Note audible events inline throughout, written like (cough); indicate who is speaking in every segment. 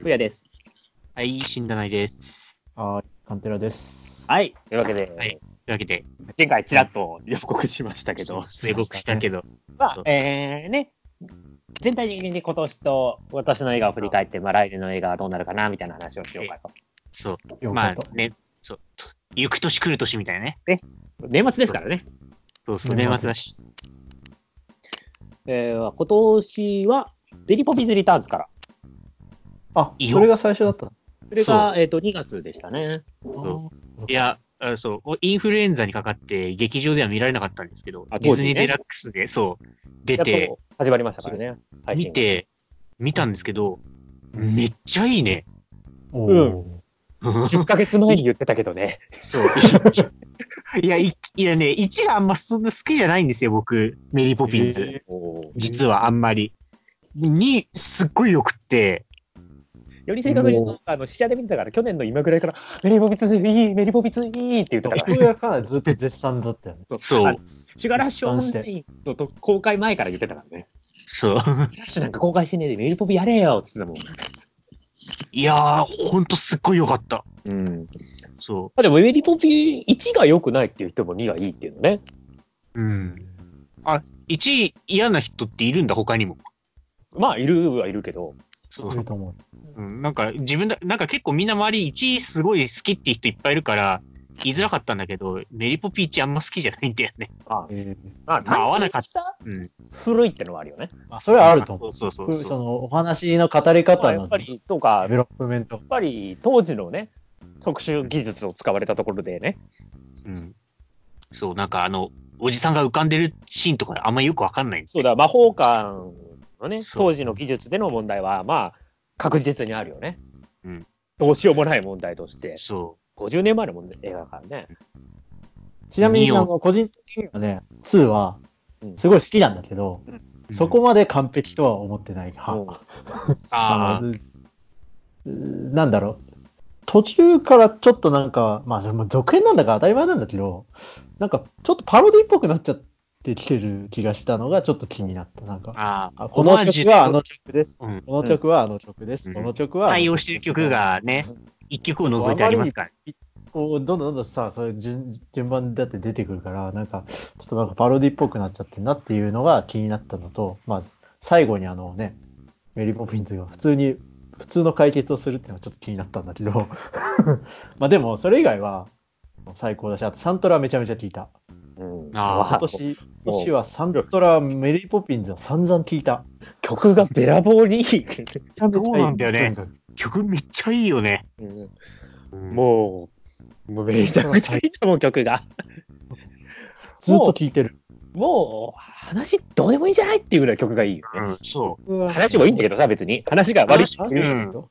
Speaker 1: ふやです。
Speaker 2: はい、死んだないです。
Speaker 3: はい、カンテラです。
Speaker 1: はい。というわけで、
Speaker 2: はいというわけで、
Speaker 1: 前回ちらっと予告しましたけど、
Speaker 2: 予告したけど、
Speaker 1: まあえー、ね、全体的に今年と私の映画を振り返って、まあ来年の映画はどうなるかな、みたいな話をしようかと。
Speaker 2: そう。まあね、そう、行く年来る年みたいなね。
Speaker 1: 年末ですからね。
Speaker 2: そうそう、
Speaker 3: 年末
Speaker 2: 年末だし。
Speaker 1: えー、今年は、デリポピズリターンズから。
Speaker 3: あ
Speaker 2: いい、よ
Speaker 3: それが最初だったの？
Speaker 1: それが、えっ、と、2月でしたね。
Speaker 2: そいや、あそう、インフルエンザにかかって、劇場では見られなかったんですけど、
Speaker 1: あ
Speaker 2: ディズニーデラックスで、そう、出
Speaker 1: や
Speaker 2: て
Speaker 1: っ、と始まりましたからね。配信
Speaker 2: 見て、見たんですけど、めっちゃいいね。
Speaker 3: お
Speaker 1: うん (laughs)
Speaker 3: ー
Speaker 1: 10ヶ月前に言ってたけどね。
Speaker 2: そう。いや、いいやね、1があんまそんな好きじゃないんですよ、僕、メリーポピンズ。
Speaker 3: え
Speaker 2: 実はあんまり。2、すっごい良くって、
Speaker 1: より正確に言うあの、試写で見てたから、去年の今ぐらいから、メリーポピツいい、メリーポピツいいって言ってたから
Speaker 3: こ。れがかなりずっと絶賛だったよね。
Speaker 2: そう
Speaker 1: あのシュガーラッシュオンラインとと公開前から言ってたからね。
Speaker 2: そう。
Speaker 1: ラッシュなんか公開してねえで、メリーポピやれよっつってたもん。
Speaker 2: いやー、ほんとすっごい良かった。
Speaker 1: うん。
Speaker 2: そ
Speaker 1: あでも、メリーポピ1が良くないっていう人も2がいいっていうのね。
Speaker 2: う。うん。あ、1位嫌な人っているんだ、他にも。
Speaker 1: まあ、いるはいるけど。
Speaker 2: そ。
Speaker 3: いうると思う。
Speaker 2: うん、なんか、自分だ、なんか結構みんな周り1位すごい好きっていう人いっぱいいるから、言いづらかったんだけど、メリポピ1あんま好きじゃないんだよね。
Speaker 1: あ
Speaker 3: え
Speaker 1: まあ、
Speaker 2: まあ合わなかっ
Speaker 1: た。
Speaker 2: うん。
Speaker 1: 古いってのはあるよね。
Speaker 3: まあ、それはあると思う。
Speaker 2: そうそうそう
Speaker 3: そ。のお話の語り
Speaker 1: まあ、
Speaker 3: 方のデ
Speaker 1: やっぱり、とか、や
Speaker 3: ベロップメント
Speaker 1: っ。ぱり当時のね、特殊技術を使われたところでね。
Speaker 2: うん。そう、なんかあの、おじさんが浮かんでるシーンとかあんまよくわかんないんです
Speaker 1: そうだ、魔法館のね、当時の技術での問題は、まあ、確実にあるよね。
Speaker 2: うん。
Speaker 1: どうしようもない問題として。
Speaker 2: そ
Speaker 1: 50年前の問題映画だからね。
Speaker 3: ちなみに、あの、個人的にはね、2は
Speaker 1: うん、
Speaker 3: すごい好きなんだけど、
Speaker 2: う。
Speaker 3: そこまで完璧とは思ってない派。
Speaker 1: うん (laughs)
Speaker 2: ああ、
Speaker 3: なんだろう。途中からちょっとなんか、まあ、それも続編なんだから当たり前なんだけど、なんか、ちょっとパロディっぽくなっちゃってきてる気がしたのがちょっと気になった。なんか、
Speaker 2: あ
Speaker 3: この曲はあの曲です。
Speaker 2: うん。
Speaker 3: この曲はあの曲です。
Speaker 2: うん
Speaker 3: この曲は。
Speaker 2: 対応してる曲がね、一曲を除いてありますから。
Speaker 3: こう、どんどんどんどんさ、そういう順順番だって出てくるから、なんか、ちょっとなんかパロディっぽくなっちゃってんなっていうのが気になったのと、まあ、最後にあのね、メリーポピンズが普通に、普通の解決をするっていうのはちょっと気になったんだけど、(laughs) まあでも、それ以外は最高だし、あとサントラめちゃめちゃ聞いた。
Speaker 1: うん
Speaker 2: あー
Speaker 3: 今年、今年はサントラ、メリーポピンズは散々聞いた。
Speaker 1: 曲がべらぼうにいい。
Speaker 3: めちゃめちゃいい
Speaker 2: そうなんだよね曲めっちゃいいよね。
Speaker 1: うんもう、もうめちゃくちゃいいんだもん、曲が。(laughs)
Speaker 3: ずっと聞いてる。
Speaker 1: もう、話どうでもいいんじゃないっていうぐらい曲がいいよね。
Speaker 2: うん、そ
Speaker 1: 話もいいんだけどさ、別に。話が悪い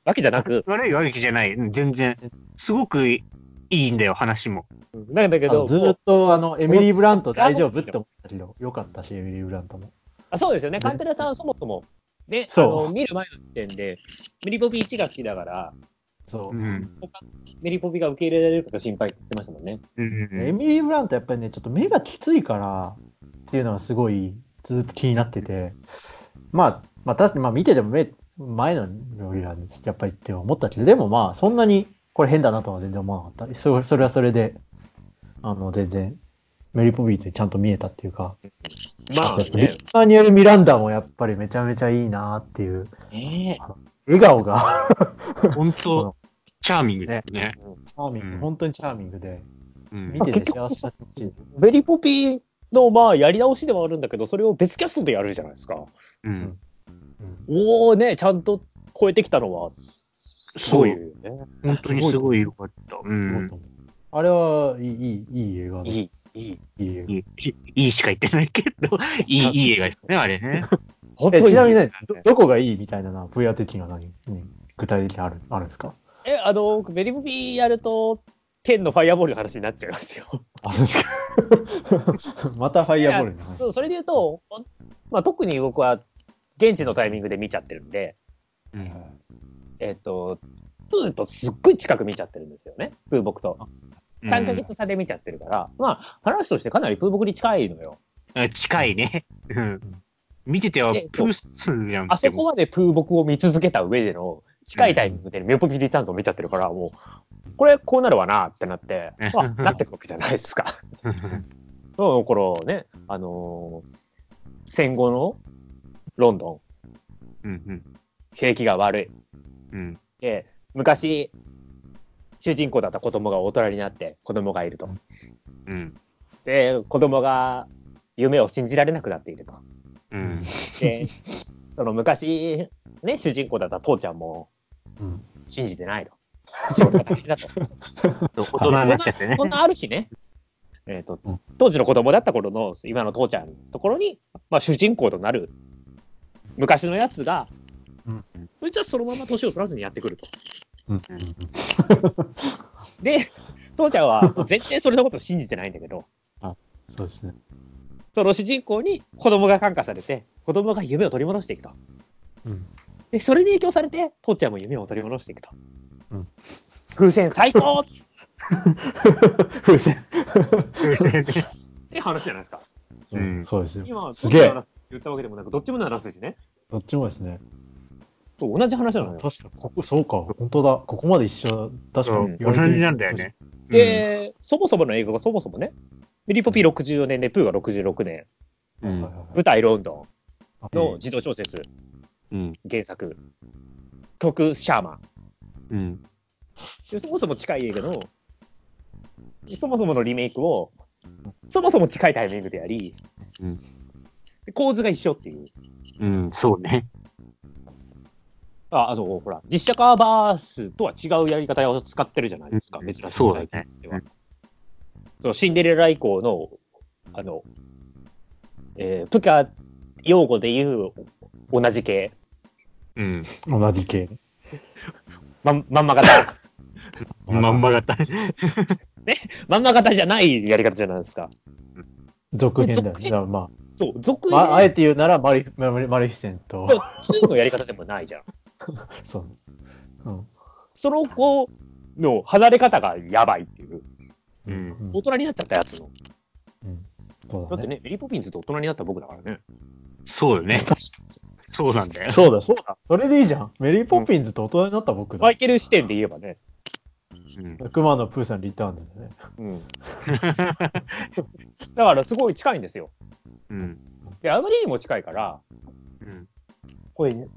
Speaker 1: わけじゃなく
Speaker 2: う。、悪いわけじゃない。うん全然。すごくいいんだよ、話も。
Speaker 1: なんだけど、
Speaker 3: ずっとあの、エミリー・ブラント大丈夫って思ったけど、よかったし、エミリー・ブラントも。
Speaker 1: あそうですよね、カンテラさんはそもそも、ね、あ
Speaker 3: そう
Speaker 1: の見る前の時点で、メリポピ1が好きだから、
Speaker 3: そうう。
Speaker 2: ん。
Speaker 1: 他メリポピが受け入れられるかが心配って言ってましたもんね。
Speaker 2: うん
Speaker 3: エミリー・ブラントやっぱりね、ちょっと目がきついからっていうのがすごいずっと気になってて、まあ、まあ確かにまあ見てても目、前のよりはやっぱりって思ったけど、でもまあそんなにこれ変だなとは全然思わなかった。それそれはそれで、あの全然メリー・ポピーズにちゃんと見えたっていうか、
Speaker 1: まあ
Speaker 3: やっぱリ
Speaker 1: ね、
Speaker 3: ッニエル・ミランダもやっぱりめちゃめちゃいいなっていう、
Speaker 1: ね
Speaker 3: 笑顔が。
Speaker 2: 本当チャーミングだよね。
Speaker 3: チャーミング、
Speaker 2: うん。
Speaker 3: 本当にチャーミングで、
Speaker 2: うん。
Speaker 3: 見てて幸せだし、
Speaker 1: メリポピの、まあ、やり直しではあるんだけど、それを別キャストでやるじゃないですか。
Speaker 2: うん。
Speaker 3: うん。
Speaker 1: おおね、ちゃんと超えてきたのは、すごいよね。
Speaker 2: 本当にすごい良かった。うん。
Speaker 3: あれはいい、いい、いい映画だ。
Speaker 1: いい、いい。
Speaker 3: いい映画
Speaker 2: いい、いいいいしか言ってないけど、(laughs) いい、いい映画ですね、あれね。
Speaker 3: え
Speaker 1: 本当に
Speaker 3: ちなみにね、ど、どこがいいみたいなのは、分野的には何、何具体的にある、あるんですか？
Speaker 1: え、あの、メリポピやると、天のファイアボールの話になっちゃいますよ。
Speaker 3: あ、そうですか。(laughs) またファイアボールの話。
Speaker 1: そう、それで言うと、まあ、特に僕は、現地のタイミングで見ちゃってるんで、
Speaker 2: うん。
Speaker 1: えっ、と、プーとすっごい近く見ちゃってるんですよね、プー僕と。3ヶ月差で見ちゃってるから、まあ、話としてかなりプー僕に近いのよ。
Speaker 2: うん近いね。うん。見てては
Speaker 1: で、
Speaker 2: プースやん
Speaker 1: あそこまでプー僕を見続けた上での、近いタイミングでメロポピリターンズを見ちゃってるから、もう、これこうなるわなってなって、あ、なってくわけじゃないですか。(laughs) その頃ね、あのー戦後のロンドン、
Speaker 2: うんうん。
Speaker 1: 景気が悪い。
Speaker 2: うん。
Speaker 1: で、昔、主人公だった子供が大人になって子供がいると。
Speaker 2: うん。
Speaker 1: で、子供が夢を信じられなくなっていると。
Speaker 2: うん。
Speaker 1: で、その昔、ね、主人公だった父ちゃんも
Speaker 3: うん
Speaker 1: 信じてないと。仕事が大変だと。(laughs)
Speaker 2: 大人になっちゃってね
Speaker 1: そ。んなある日ね、えっ、と
Speaker 3: うん、
Speaker 1: 当時の子供だった頃の今の父ちゃんのところに、まあ主人公となる昔のやつが、
Speaker 3: うん
Speaker 1: そいつはそのまま年を取らずにやってくると。
Speaker 3: うん
Speaker 1: で、父ちゃんは全然それのこと信じてないんだけど、
Speaker 3: そうですね。
Speaker 1: その主人公に子供が感化されて、子供が夢を取り戻していくと。
Speaker 3: うん
Speaker 1: で、それに影響されて、父ちゃんも夢を取り戻していくと。
Speaker 3: うん
Speaker 1: 風船最高っ (laughs)
Speaker 3: 風船。
Speaker 2: 風船ね。
Speaker 1: て話じゃないですか。
Speaker 2: うん
Speaker 3: そうですよ。
Speaker 1: 今、
Speaker 3: すげえ
Speaker 1: 言ったわけでもなく、どっちもならすしね。
Speaker 3: どっちもですね。
Speaker 1: そう同じ話なのよ。
Speaker 3: 確かここ、そうか、本当だ。ここまで一緒、確かに言われてみる
Speaker 2: 同じなんだよね。
Speaker 1: で、そもそもの映画がそもそもね、メリーポピー64年で、プーが66年、
Speaker 2: うん。
Speaker 1: 舞台ロンドンの
Speaker 2: うん
Speaker 1: 児童小説、
Speaker 2: うん。
Speaker 1: 原作、曲シャーマン。
Speaker 2: うん。
Speaker 1: でそもそも近い映画の、そもそものリメイクを、そもそも近いタイミングでやり、
Speaker 2: うん
Speaker 1: で構図が一緒っていう。
Speaker 2: うん。そうね。
Speaker 1: あ、あの、ほら、実写化バースとは違うやり方を使ってるじゃないですか、
Speaker 2: うん
Speaker 1: 珍しい
Speaker 2: そうだね
Speaker 1: そうシンデレラ以降の、あの、えー、プカ用語で言う同じ系、
Speaker 2: うん。
Speaker 3: 同じ系。
Speaker 1: まんまんま型。(laughs)
Speaker 2: まんま型。
Speaker 1: まんま型じゃないやり方じゃないですか。
Speaker 3: 続編だよま
Speaker 1: そう、続
Speaker 3: あ、まあ、あえ
Speaker 1: て、
Speaker 3: て言うならマリ、マリマリフィセント。
Speaker 1: 2のやり方でもないじゃん。(laughs)
Speaker 3: そう。うん。
Speaker 1: その子の離れ方がやばいっていう。
Speaker 2: うん。
Speaker 3: うん
Speaker 1: 大人になっちゃったやつの。
Speaker 3: うんそうだね。
Speaker 1: だってね、メリーポピンズって大人になった僕だからね。
Speaker 2: そうよね。(laughs) そうなんだよ。
Speaker 3: そうだ、そうだ。それでいいじゃん。メリー・ポピンズと大人になった僕だ
Speaker 1: マ。イケル視点で言えばね。
Speaker 2: うん。
Speaker 3: クマのプーさんリターンだよね。
Speaker 1: うん。(laughs) だからすごい近いんですよ。
Speaker 2: うん。
Speaker 1: で、あまりにも近いから、
Speaker 2: うん。
Speaker 1: これ、ね、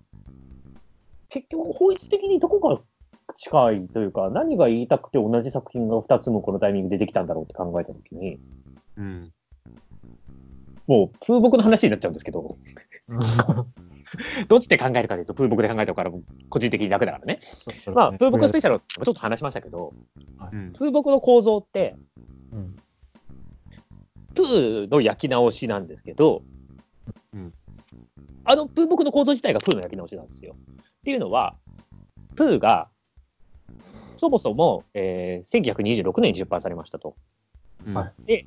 Speaker 1: 結局法律的にどこが近いというか、何が言いたくて同じ作品が2つもこのタイミングでできたんだろうって考えたときに、
Speaker 2: うん。
Speaker 1: もう、風木の話になっちゃうんですけど、どっちで考えるかというと、風木で考えたから、個人的に楽だからね。まあ、風木スペシャルもちょっと話しましたけど、
Speaker 2: うん。
Speaker 1: 風木の構造って、
Speaker 3: うん
Speaker 1: プーの焼き直しなんですけど、
Speaker 2: うん
Speaker 1: あのプー木の構造自体がプーの焼き直しなんですよ。っていうのは、プーが、そもそも、えー1926年に出版されましたと。
Speaker 2: うん
Speaker 3: はい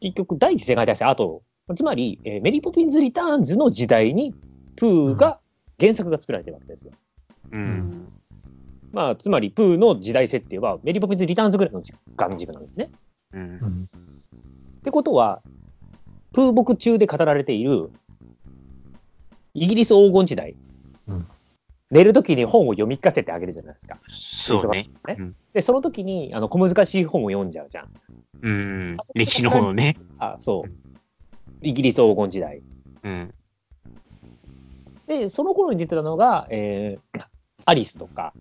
Speaker 1: 結局、第一次世界大戦後、つまり、えーメリー・ポピンズ・リターンズの時代に、プーが、原作が作られてるわけですよ。
Speaker 2: うん。
Speaker 1: まあ、つまり、プーの時代設定は、メリー・ポピンズ・リターンズぐらいの時間軸なんですね。
Speaker 2: うん
Speaker 3: う。ん
Speaker 1: ってことは、風木中で語られている、イギリス黄金時代、
Speaker 3: うん
Speaker 1: 寝るときに本を読み聞かせてあげるじゃないですか。
Speaker 2: そうね。うん
Speaker 1: で、その時に、あの、小難しい本を読んじゃうじゃん。
Speaker 2: うん。歴史の方のね。
Speaker 1: あ、そう。イギリス黄金時代。
Speaker 2: うん。
Speaker 1: で、その頃に出てたのが、えー、アリスとか、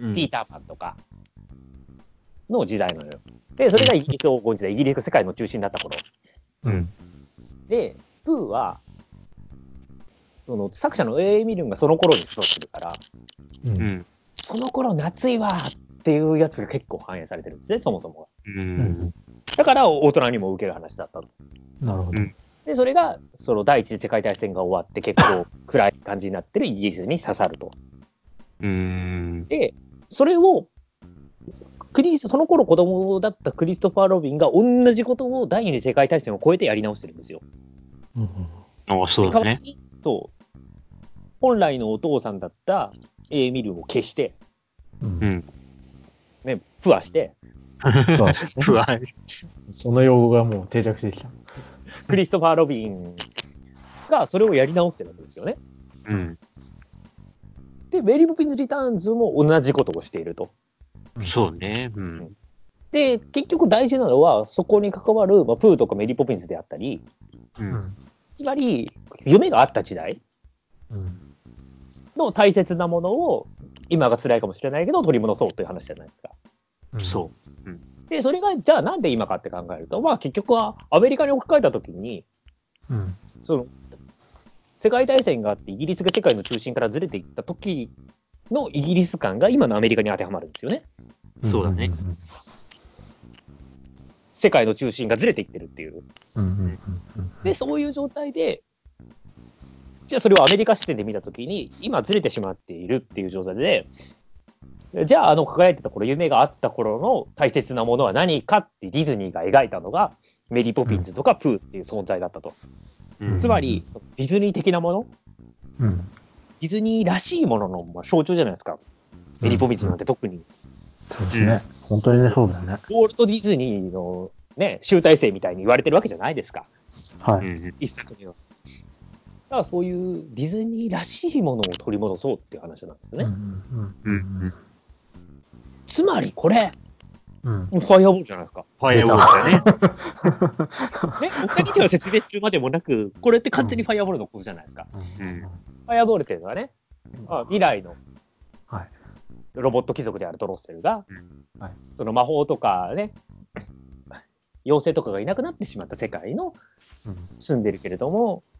Speaker 2: うん
Speaker 1: ピーターパンとかの時代なのよ。で、それがイギリス黄金時代、イギリスが世界の中心だった頃。
Speaker 3: うん。
Speaker 1: で、プーは、その作者の A. ミルンがその頃に育ってるから、
Speaker 3: う。
Speaker 2: うんん。
Speaker 1: その頃夏いわっていうやつが結構反映されてるんですね、そもそもが。
Speaker 2: う。
Speaker 3: うんん。
Speaker 1: だから大人にも受ける話だったと。
Speaker 3: なるほど。
Speaker 1: で、それが、その第一次世界大戦が終わって結構暗い感じになってるイギリスに刺さると。
Speaker 2: うん。
Speaker 1: で、それを、クリス、その頃子供だったクリストファー・ロビンが同じことを第二次世界大戦を超えてやり直してるんですよ。
Speaker 3: うん
Speaker 2: ああ、そうだね。
Speaker 1: そう。本来のお父さんだった A. ミルンを消して、
Speaker 3: うん
Speaker 2: うん。
Speaker 1: ね、プアして、
Speaker 3: そう
Speaker 2: 不安。(laughs)
Speaker 3: その用語がもう定着してきた。
Speaker 1: クリストファー・ロビンがそれをやり直してるんですよね。
Speaker 2: うん。
Speaker 1: で、メリー・ポピンズ・リターンズも同じことをしていると。
Speaker 2: そうね。うん。
Speaker 1: で、結局大事なのは、そこに関わる、まあ、プーとかメリー・ポピンズであったり、
Speaker 2: うん。
Speaker 1: つまり、夢があった時代
Speaker 3: うん。
Speaker 1: の大切なものを、今が辛いかもしれないけど、取り戻そうという話じゃないですか。
Speaker 3: うん。
Speaker 2: そ
Speaker 1: で、それが、じゃあなんで今かって考えると、まあ結局はアメリカに置き換えたときに、
Speaker 3: うん。
Speaker 1: その、世界大戦があって、イギリスが世界の中心からずれていった時のイギリス感が今のアメリカに当てはまるんですよね。
Speaker 2: そうだね
Speaker 1: 世界の中心がずれていってるっていう。
Speaker 3: うん。うん。うん。
Speaker 1: で、そういう状態で、じゃあそれをアメリカ視点で見たときに、今ずれてしまっているっていう状態で、じゃああの輝いてた頃、夢があった頃の大切なものは何かってディズニーが描いたのが、メリー・ポピンズとかプーっていう存在だったと。
Speaker 2: うん。
Speaker 1: つまり、ディズニー的なもの、
Speaker 3: うん。
Speaker 1: ディズニーらしいもののまあ象徴じゃないですか。メリー・ポピンズなんて特に。
Speaker 3: そうですね。本当にね、そうだよね。
Speaker 1: ウォルト・ディズニーのね、集大成みたいに言われてるわけじゃないですか。
Speaker 3: はい。
Speaker 2: うん。
Speaker 1: 一作目は。だからそういうディズニーらしいものを取り戻そうっていう話なんですよね。
Speaker 3: うん。
Speaker 2: うん。
Speaker 1: つまりこれ、
Speaker 3: うん。
Speaker 1: ファイアボールじゃないですか。
Speaker 2: ファイアボールだね。(laughs)
Speaker 1: ね、お二人では説明するまでもなく、これって完全にファイアボールのことじゃないですか。
Speaker 2: うん
Speaker 1: ファイアボールっていうのはね、まあ、未来の
Speaker 3: はい。
Speaker 1: ロボット貴族であるドロッセルが、
Speaker 2: うん
Speaker 3: はい
Speaker 1: その魔法とかね、(laughs) 妖精とかがいなくなってしまった世界の住んでるけれども、
Speaker 3: うん。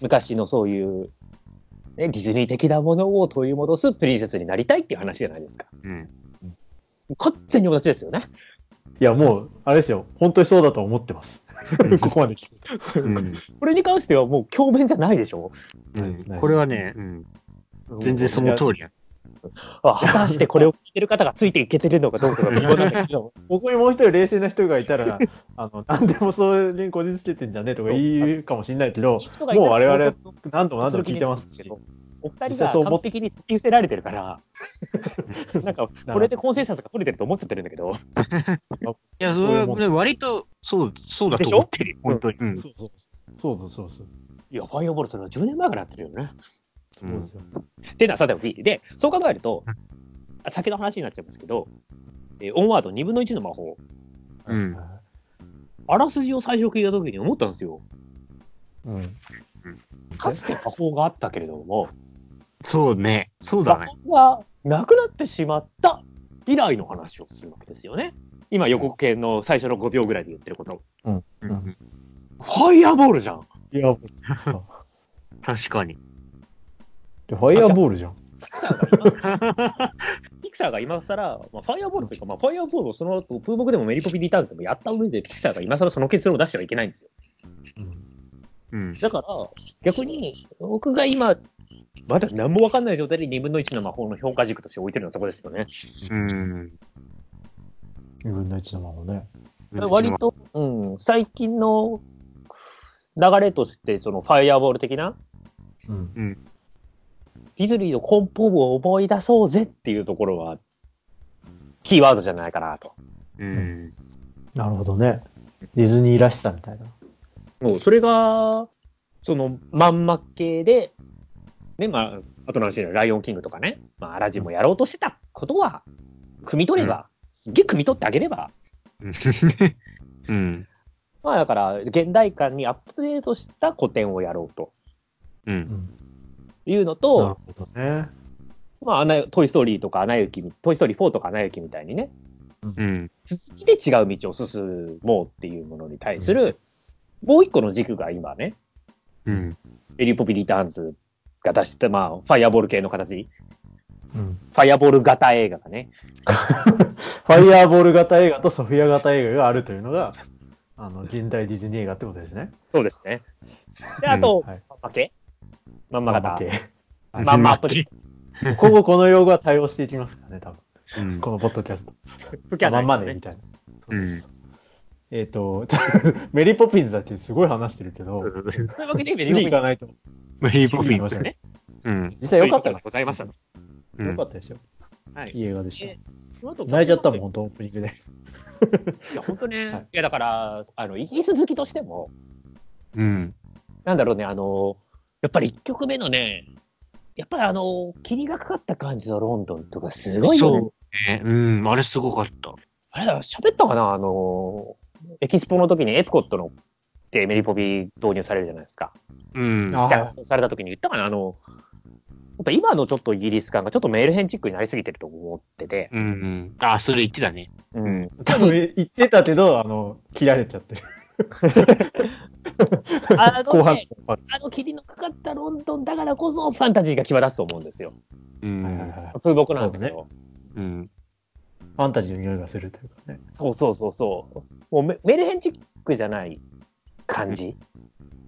Speaker 1: 昔のそういう、ね、ディズニー的なものを取り戻すプリンセスになりたいっていう話じゃないですか。
Speaker 2: うん。
Speaker 1: 完全に同じですよね。
Speaker 3: いや、もう、あれですよ。本当にそうだと思ってます。ここまで聞く
Speaker 2: うん。
Speaker 1: これに関してはもう強弁じゃないでしょ
Speaker 2: うんこれはね、うん。全然その通りや。
Speaker 1: あ果たしてこれを聞いてる方がついていけてるのかどうかが微妙なんだけど、
Speaker 3: ここにもう一人冷静な人がいたら、(laughs) あの、何でもそれにこじつけてんじゃねえとか言うかもしれないけど、もう我々何度も何度も聞いてますし。
Speaker 1: お二人が完璧に突き伏せられてるから、(laughs) なんか、これでコンセンサスが取れてると思っちゃってるんだけど、
Speaker 2: いや、それはね、割と、そう、そうだと思ってるよ。本当に。うん。
Speaker 3: そうそうそうそうそうそう。
Speaker 1: いや、ファイアボールそれは10年前からやってるよね。
Speaker 3: そうですよ。
Speaker 1: っていうのはさておき、で、そう考えると、あ先の話になっちゃいますけど、えーオンワード2分の1の魔法、
Speaker 2: うん
Speaker 3: は
Speaker 1: あらすじを最初聞いたときに思ったんですよ。
Speaker 3: いうん。
Speaker 1: かつて魔法があったけれども、
Speaker 2: そうね。そうだ
Speaker 1: 魔
Speaker 2: ね。
Speaker 1: 法がなくなってしまった以来の話をするわけですよね。今予告編の最初の5秒ぐらいで言ってること。
Speaker 2: うん
Speaker 1: ファイアボールじゃん。
Speaker 3: いや、さ (laughs)
Speaker 2: 確かに。
Speaker 3: でファイアボールじゃん。
Speaker 1: ピクサーが今更、まあ、ファイアボールというか、まあ、ファイアボールをその後、プーボクでもメリポピリターンズでもやった上で、ピクサーが今更その結論を出してはいけないんですよ。
Speaker 2: うん。
Speaker 1: だから、逆に、僕が今、まだ何もわかんない状態で2分の1の魔法の評価軸として置いてるのはそこですよね。
Speaker 2: うん。
Speaker 3: 2分の1のままね。
Speaker 1: 割と、うん、最近の流れとして、そのファイアボール的な、
Speaker 3: うん。
Speaker 1: ディズニーの根本を思い出そうぜっていうところは、キーワードじゃないかなと。
Speaker 2: うん。
Speaker 3: なるほどね。ディズニーらしさみたいな。
Speaker 1: もうそれが、そのまんま系で、ね、まあ、あとの話でライオンキングとかね、まあ、アラジンもやろうとしてたことは、汲み取れば、すっげえ汲み取ってあげれば、
Speaker 2: うん。
Speaker 1: まあだから、現代感にアップデートした古典をやろうと
Speaker 2: う。
Speaker 3: うんん。
Speaker 1: いうのと、
Speaker 3: ね。
Speaker 1: まあ、アナトイ・ストーリーとかアナ雪み、トイ・ストーリー4とかアナ雪みたいにね、
Speaker 2: うん。
Speaker 1: 続きで違う道を進もうっていうものに対する、もう一個の軸が今ね、
Speaker 2: うん。
Speaker 1: メリー・ポピ・リターンズが出した、まあ、ファイアボール系の形、
Speaker 3: うん。
Speaker 1: ファイアボール型映画がね、(laughs)
Speaker 3: ファイアーボール型映画とソフィア型映画があるというのが、あの、現代ディズニー映画ってことですね。
Speaker 1: そうですね。で、あと、
Speaker 3: はい。
Speaker 1: まんまんま型。
Speaker 3: 系
Speaker 1: まんまアプリ。
Speaker 3: 今後この用語は対応していきますからね、多分。
Speaker 2: うん。
Speaker 3: このポッドキャスト。まんま
Speaker 1: ね
Speaker 3: でみたいな。
Speaker 2: うん
Speaker 3: えっ、と、(laughs) メリーポピンズだけすごい話してるけど、
Speaker 1: というわけで、メリ
Speaker 3: 次
Speaker 1: ー・ポピ
Speaker 3: 行かないと。
Speaker 2: メリーポピンズ
Speaker 3: う
Speaker 1: ね。
Speaker 2: うん。
Speaker 3: 実際良かった
Speaker 1: でございました。
Speaker 2: うん
Speaker 3: よかったですよ。
Speaker 1: はい。
Speaker 3: いい映画でした。泣いちゃったもん、本当オープニングで。
Speaker 1: いや、本当ね、
Speaker 3: はい
Speaker 1: い、や、だから、あの、イギリス好きとしても、
Speaker 2: うん。
Speaker 1: なんだろうね、あの、やっぱり1曲目のね、やっぱりあの、霧がかかった感じのロンドンとかすごいよね。
Speaker 2: そうね。うん、あれすごかった。
Speaker 1: あれだ、喋ったかな？あの、エキスポの時にエプコットのってメリポビ導入されるじゃないですか。
Speaker 2: うん。
Speaker 1: された時に言ったかな？あの、やっぱ今のちょっとイギリス感がちょっとメールヘンチックになりすぎてると思ってて、
Speaker 2: うんうん。あ、それ言ってたね。
Speaker 1: うん。
Speaker 3: 多分言ってたけど、あの、切られちゃってる。(laughs)
Speaker 1: あの
Speaker 3: 後半
Speaker 1: ね、あの霧のかかったロンドンだからこそファンタジーが際立つと思うんですよ。
Speaker 2: う
Speaker 3: はいはい
Speaker 2: ん。
Speaker 3: はい
Speaker 1: 風木なんだけ
Speaker 3: そ
Speaker 1: ど。
Speaker 2: うん。
Speaker 3: ファンタジーの匂いがするというかね。
Speaker 1: そうそうそうそう。もうメメルヘンチックじゃない感じ。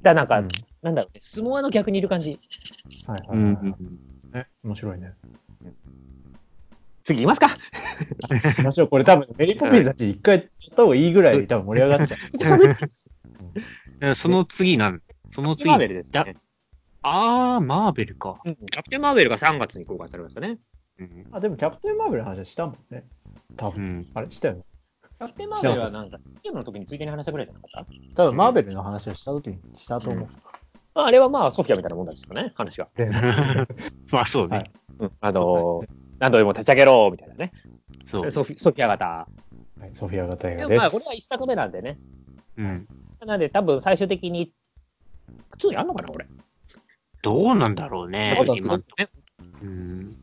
Speaker 1: だなんか、
Speaker 3: うん
Speaker 1: なんだろうね、相撲の逆にいる感じ。
Speaker 3: はいはいはい
Speaker 2: うん。
Speaker 3: ね。面白いね。
Speaker 1: 次行きますか。
Speaker 3: 行きましょう。これ多分メリーポピンズだって一回やった方がいいぐらい多分盛り上がっちゃ
Speaker 2: うんその次なん、その次。
Speaker 1: マーベルです
Speaker 2: だ
Speaker 1: ね。
Speaker 2: あー、マーベルか。
Speaker 1: うんキャプテン・マーベルが3月に公開されましたね。
Speaker 2: うん。
Speaker 3: う。あ、でもキャプテンマーベルの話はしたもんね。多分。
Speaker 2: うん。
Speaker 3: あれしたよね。
Speaker 1: キャプテン・マーベルはなんか、ゲームの時についでに話したぐらいじゃなかっ
Speaker 3: 多分マーベルの話をした時にしたと思う。
Speaker 1: たああれはまあ、ソフィアみたいなもんですよね、話が。
Speaker 3: で (laughs)
Speaker 2: まあそうね。
Speaker 3: はい
Speaker 1: うん。あのー、何度でも立ち上げろみたいなね。
Speaker 2: そう。
Speaker 1: ソフィソフィア型。
Speaker 3: はいソフィア型映
Speaker 1: で
Speaker 3: 画です。
Speaker 1: もまあ、これは一作目なんでね。
Speaker 2: うん。
Speaker 1: なんで、多分最終的に、2やんのかな、これ。
Speaker 2: どうなんだろうね
Speaker 3: そうだ。
Speaker 2: 今
Speaker 1: ね。
Speaker 2: うん。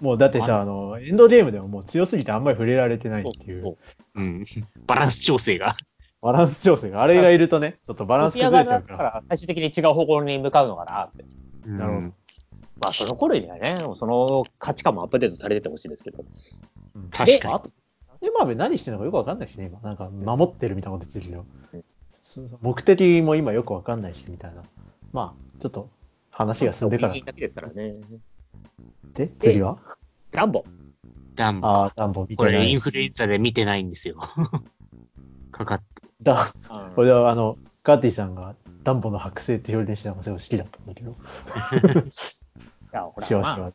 Speaker 3: もうだってさ、あの、エンドゲームでももう強すぎてあんまり触れられてないっていう、
Speaker 1: そう
Speaker 2: うん。(laughs) バランス調整が。
Speaker 3: バランス調整が、(laughs) あれがいるとね、ちょっとバランス崩れちゃうか。
Speaker 1: だからら、最終的に違う方向に向かうのかなって。
Speaker 2: な
Speaker 3: るほど
Speaker 1: まあ、その頃にはね、その価値観もアップデートされててほしいですけど。
Speaker 3: うん
Speaker 2: 確かに
Speaker 3: あと、で、マーベル何してるのかよくわかんないしね、今。なんか、守ってるみたいなこと言ってるけど目的も今よくわかんないし、みたいな。まあ、ちょっと、話が進んでから
Speaker 1: だけですからね。
Speaker 3: で、次は？
Speaker 1: ダンボ。
Speaker 2: ダンボ。
Speaker 3: ああ、ダンボ見て
Speaker 2: こ
Speaker 3: ない。
Speaker 2: れインフルエンザで見てないんですよ。(laughs) かかっ
Speaker 3: だ、
Speaker 1: こ
Speaker 3: これはあの、ガーティさんがダンボの剥製って表現してたのがすごい好きだったんだけど。(laughs)
Speaker 1: いや、ほら、まあ、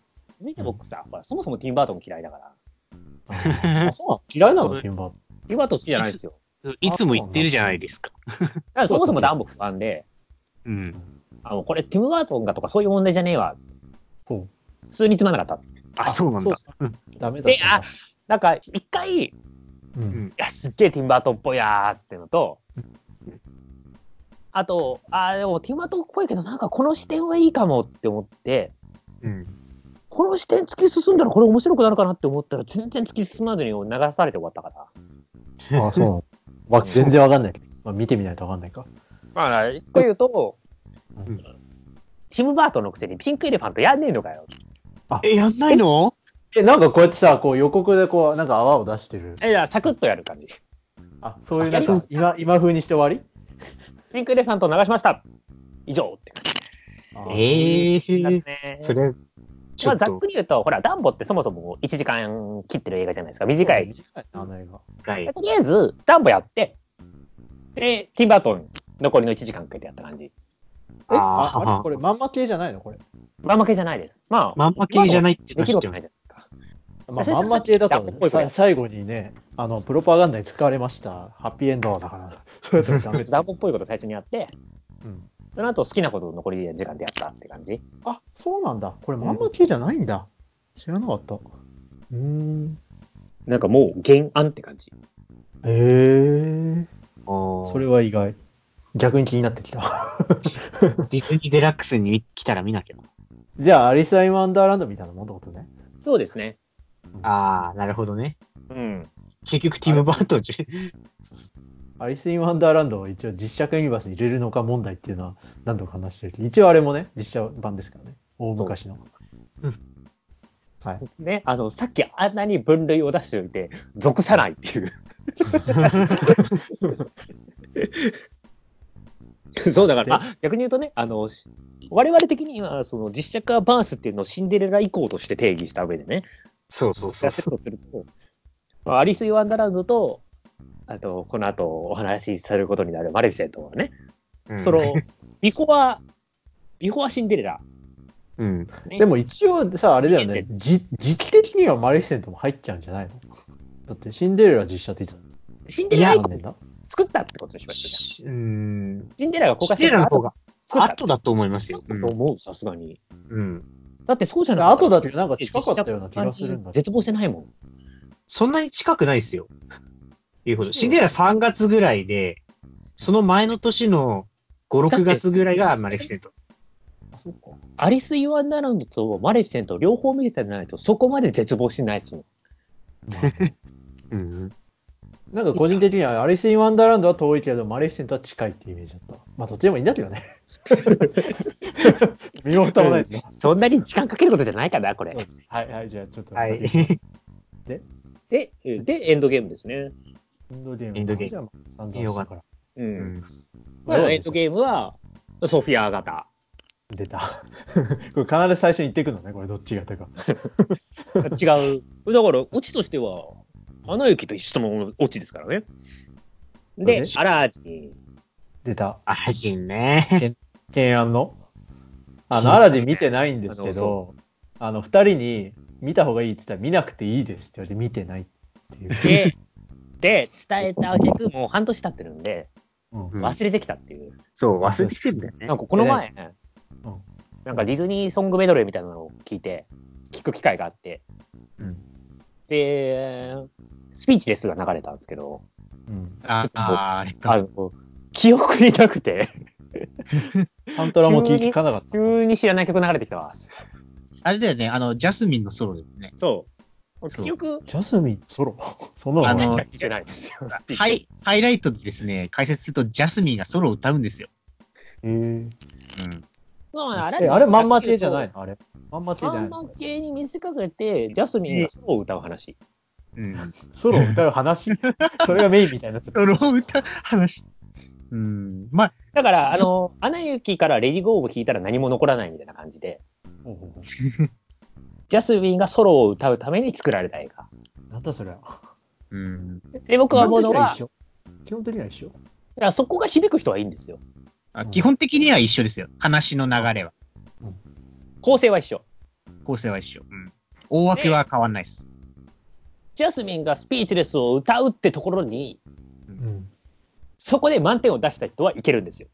Speaker 1: いて僕さ、ほら、そもそもティンバートン嫌いだから。
Speaker 3: あ、そうなの嫌いなの？ティンバート
Speaker 1: ティンバートン好きじゃないですよ。
Speaker 2: いつも言ってるじゃないですか。
Speaker 1: だからそもそもダンボ不安で、
Speaker 2: うん。
Speaker 1: あの、これティム・バートンがとかそういう問題じゃねえわ。
Speaker 3: ほ
Speaker 1: 普通につまんなかった。
Speaker 2: あ、そうなんだ。
Speaker 3: ン。ダメだったんだ。
Speaker 1: なんか、一回、い
Speaker 3: うん。
Speaker 1: や、すっげえティム・バートンっぽいやーってのと、あと、あーでもティム・バートンっぽいけど、なんかこの視点はいいかもって思って、
Speaker 2: うん。
Speaker 1: この視点突き進んだらこれ面白くなるかなって思ったら、全然突き進まずに流されて終わったから。
Speaker 3: あ、そうなの。(laughs) まあ、全然わかんないけど。まあ、見てみないとわかんないか。
Speaker 1: まあ、一個言うと、
Speaker 3: うん
Speaker 1: ティム・バートンのくせにピンクエレファントやんねえのかよ。
Speaker 2: え、やんないの？
Speaker 3: え、なんかこうやってさ、こう予告でこう、なんか泡を出してる。
Speaker 1: え、いや、サクッとやる感じ。
Speaker 3: あ、そういうなんか今、今風にして終わ
Speaker 1: ピンクエレファント流しました。以上って感
Speaker 3: り
Speaker 2: ええー。
Speaker 1: ね。
Speaker 2: それ、ち
Speaker 1: まあ、ざっくり言うと、ほら、ダンボってそもそも1時間切ってる映画じゃないですか。短い。
Speaker 3: 短いな、あの映画。
Speaker 2: はい。
Speaker 1: とりあえず、ダンボやって、で、ティンバートン残りの1時間かけてやった感じ。
Speaker 3: え、あ、
Speaker 2: あ
Speaker 3: れ？これ、まんま系じゃないの？これ。
Speaker 1: まんま系じゃないです。まあ、
Speaker 2: まんま系じゃないって
Speaker 1: できるわけない
Speaker 2: 知って
Speaker 1: じゃないですか。
Speaker 3: まあ、まんま系だとさ、最後にね、あの、プロパガンダに使われました。ハッピーエンドだから。それだとダメです。
Speaker 1: ダンボっぽいこと最初にやって、
Speaker 3: うん
Speaker 1: その後好きなことを残り時間でやったって感じ？
Speaker 3: あ、そうなんだ。これ、まんま系じゃないんだ。知らなかった。うーん。
Speaker 1: なんかもう原案って感じ。
Speaker 3: へえ。
Speaker 2: そ
Speaker 3: それは意外。逆に気になってきた。(laughs)
Speaker 2: ディズニーデラックスに来たら見なきゃな。
Speaker 3: じゃあ、アリス・アイ・ワンダーランドみたいなもんってことね。
Speaker 1: そうですね。
Speaker 2: ああ、なるほどね。
Speaker 1: うん。
Speaker 2: 結局、ティム・バートン
Speaker 3: アリス・イン・ワンダーランドを一応実写化ユニバースに入れるのか問題っていうのは何度か話してるけど、一応あれもね、実写版ですからね。大昔の。
Speaker 2: うん
Speaker 3: はい。
Speaker 1: ね、あの、さっきあんなに分類を出しておいて、属さないっていう。(laughs) そうだから、あ逆に言うとね、あの、し我々的には、その実写化 verse っていうのをシンデレラ以降として定義した上でね、
Speaker 2: そうそうそう
Speaker 1: やってるとすると、まあアリス・イン・ワンダーランドと、あと、この後お話しされることになるマレフィセントはね、
Speaker 2: うん
Speaker 1: その、(laughs) ビフォア、ビフォアシンデレラ。
Speaker 2: うん。
Speaker 1: ね
Speaker 3: でも一応さ、あれだよね、じ実的にはマレフィセントも入っちゃうんじゃないの？だってシンデレラ実写っていつ
Speaker 1: シンデレラ作ったってことにしましたじゃん。
Speaker 2: うん。
Speaker 1: シンデレラが公開された
Speaker 2: シンデレラの方が後だと思いますよ。
Speaker 1: と思う、さすがに。
Speaker 2: うん。
Speaker 1: だってそうじゃなか
Speaker 3: 後だってなんか近かったような気がするんだ。
Speaker 1: 絶望してないもん。
Speaker 2: そんなに近くないですよ。いうほど。シンデレラ3月ぐらいで、その前の年の5、6月ぐらいがマレフィセント。
Speaker 3: あ、そうか。
Speaker 1: アリス・イワンダーランドとマレフィセント両方見れてないとそこまで絶望しないですもん。(laughs)
Speaker 2: うん。
Speaker 3: なんか個人的にはアリス・イン・ワンダーランドは遠いけど、マレフィセントは近いっていうイメージだった。まあ、どっちでもいいんだけどね。(laughs) 見ようともないですね。
Speaker 1: そんなに時間かけることじゃないかな、これ。
Speaker 3: はいはい、じゃあちょっと。
Speaker 2: はい。
Speaker 1: で、で、エンドゲームですね。
Speaker 3: エンドゲーム。
Speaker 2: エンドゲーム
Speaker 3: 散々したから。
Speaker 1: う。
Speaker 2: うんん。
Speaker 1: まあ、エンドゲームは、ソフィア型。
Speaker 3: 出た。(laughs) これ必ず最初に言ってくのね、これどっちがとか。(laughs)
Speaker 1: 違う。だから、オチとしては、アナ雪と一緒のオチですからね。で
Speaker 3: ね、
Speaker 1: アラージン。
Speaker 3: 出た。
Speaker 2: アラジンね。
Speaker 3: 懸案の？あの、アラジン見てないんですけど、あの、二人に見た方がいいって言ったら見なくていいですって言われて見てないっていう。
Speaker 1: で、で、伝えた結局もう半年経ってるんで、忘れてきたっていう。
Speaker 2: そう、忘れてきてんだよね
Speaker 1: なん。かこの前、
Speaker 3: うん
Speaker 1: なんかディズニーソングメドレーみたいなのを聞いて、聞く機会があって、
Speaker 3: うん
Speaker 1: で、スピーチレスが流れたんですけど、
Speaker 3: うん
Speaker 2: ああ、
Speaker 1: 記憶になくて、(laughs)
Speaker 3: サントラも聞かなかった。
Speaker 1: 急に知らない曲流れてきたわ。
Speaker 2: あれだよね、あの、ジャスミンのソロですね。
Speaker 1: そう。
Speaker 2: そう
Speaker 1: 記憶、
Speaker 3: ジャスミンソロその (laughs)
Speaker 2: あの
Speaker 1: しか聞いてないんですよ。
Speaker 2: ハイ、ハイライトでですね、解説するとジャスミンがソロを歌うんですよ。
Speaker 3: へー
Speaker 2: うん。
Speaker 1: まあ
Speaker 3: えあれまんま系じゃないの？あれ？まんま系じゃないの？
Speaker 1: まんま系に見せかけて、ジャスミンがソロを歌う話。
Speaker 2: うん。
Speaker 3: ソロを歌う話？(laughs) それがメインみたいな。
Speaker 2: ソロを歌う話。うん。まあ、
Speaker 1: だから、あの、アナ雪からレディゴーを弾いたら何も残らないみたいな感じで、(laughs) ジャスミンがソロを歌うために作られた映画。
Speaker 3: なんだそれは。
Speaker 2: うん。
Speaker 1: で、僕は思うのは、
Speaker 3: 基本的には一緒。
Speaker 1: いやそこが響く人はいいんですよ。
Speaker 2: あ基本的には一緒ですよ。話の流れは。
Speaker 1: 構成は一緒。
Speaker 2: 構成は一緒。うん。大枠は変わんないです。
Speaker 1: ジャスミンがスピーチレスを歌うってところに、
Speaker 3: うん。
Speaker 1: そこで満点を出した人はいけるんですよ。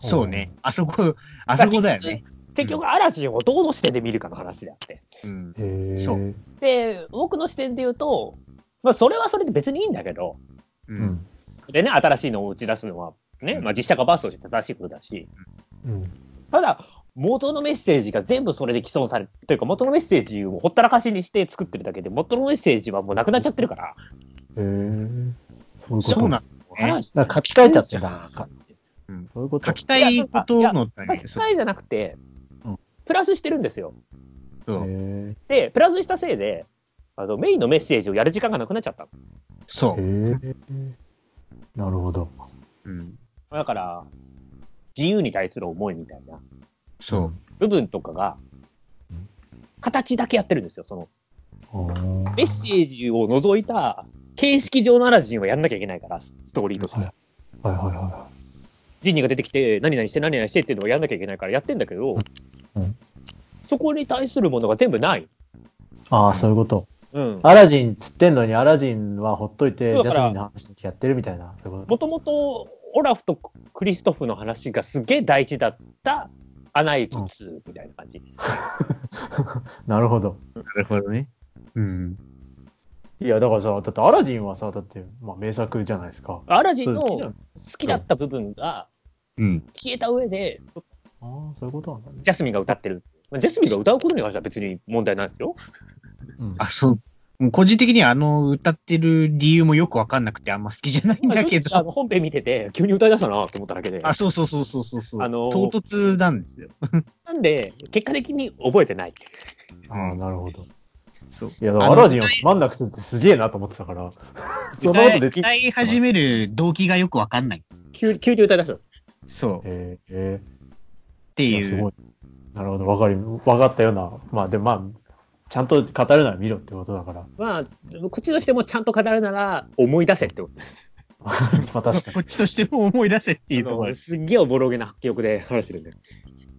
Speaker 2: そうね。あそこ、あそこだよね。
Speaker 1: 結局、アラジンをどの視点で見るかの話であって。
Speaker 2: うん。
Speaker 3: へー
Speaker 2: そう。
Speaker 1: で、僕の視点で言うと、まあ、それはそれで別にいいんだけど、
Speaker 2: う。
Speaker 3: うんん。
Speaker 1: でね、新しいのを打ち出すのは、ね、まあ、実写化バースとして正しいことだし、
Speaker 3: うん。
Speaker 1: ただ、元のメッセージが全部それで既存されというか、元のメッセージをほったらかしにして作ってるだけで、元のメッセージはもうなくなっちゃってるから、
Speaker 3: へーそういうこと。
Speaker 2: そうなんだ
Speaker 3: 書き換えちゃってんだ。なんか
Speaker 2: うん
Speaker 3: そういうこと。
Speaker 2: 書きたいことの
Speaker 1: 書き換えじゃなくて
Speaker 3: うん、
Speaker 1: プラスしてるんですよ。で、プラスしたせいで、あのメインのメッセージをやる時間がなくなっちゃったの。
Speaker 2: そう。
Speaker 3: なるほど。
Speaker 2: うん。
Speaker 1: だから、自由に対する思いみたいな
Speaker 2: そう。
Speaker 1: 部分とかが
Speaker 3: うん、
Speaker 1: 形だけやってるんですよ。その
Speaker 3: うん。
Speaker 1: メッセージを除いた形式上のアラジンをやんなきゃいけないから、ストーリーとして。
Speaker 3: はいはいはいは
Speaker 1: ジニーが出てきて、何々して何々してっていうのをやんなきゃいけないからやってんだけど、
Speaker 3: うん
Speaker 1: そこに対するものが全部ない。
Speaker 3: い。ああ、そういうこと。
Speaker 1: うん。
Speaker 3: アラジンつってんのに、アラジンはほっといて、ジャスミンの話やってるみたいな。そういうこ
Speaker 1: もともと、オラフとクリストフの話がすげえ大事だった、アナ雪2みたいな感じ。
Speaker 3: と (laughs) なるほど。
Speaker 2: なるほどね。うん。
Speaker 3: いや、だからさ、だってアラジンはさ、だって、まあ名作じゃないですか。
Speaker 1: アラジンの好きだった部分が
Speaker 2: うん。
Speaker 1: 消えた上で、
Speaker 3: ああ、そういうことなんだね。
Speaker 1: ジャスミンが歌ってる。まあジャスミンが歌うことに関しては別に問題ないですよ。
Speaker 3: うん
Speaker 2: あ、そう。個人的にはあの歌ってる理由もよくわかんなくてあんま好きじゃないんだけど。
Speaker 1: あの本編見てて、急に歌い出したなと思っただけで。
Speaker 2: あ、そうそうそうそうそうそう。
Speaker 1: あのー
Speaker 2: 唐突なんですよ。
Speaker 1: なんで、結果的に覚えてない。
Speaker 3: ああ、なるほど。
Speaker 2: そう。
Speaker 3: いや、アラジンをつまんなくするってすげえなと思ってたから。(laughs) その後でき
Speaker 2: 歌い始める動機がよくわかんない。
Speaker 1: 急急に歌い出した。
Speaker 2: そう。っ
Speaker 3: えー、え
Speaker 2: て
Speaker 3: ー、いや
Speaker 2: いう。
Speaker 3: すごい。なるほど、わかり、わかったような。まあ、でもまあ、ちゃんと語るなら見ろってことだから。
Speaker 1: まあ、こっちとしてもちゃんと語るなら思い出せってこと。(laughs)
Speaker 3: まあ、確かに。
Speaker 2: こっちとしても思い出せっていうところ
Speaker 1: すっげえおぼろげな記憶で話してるんで。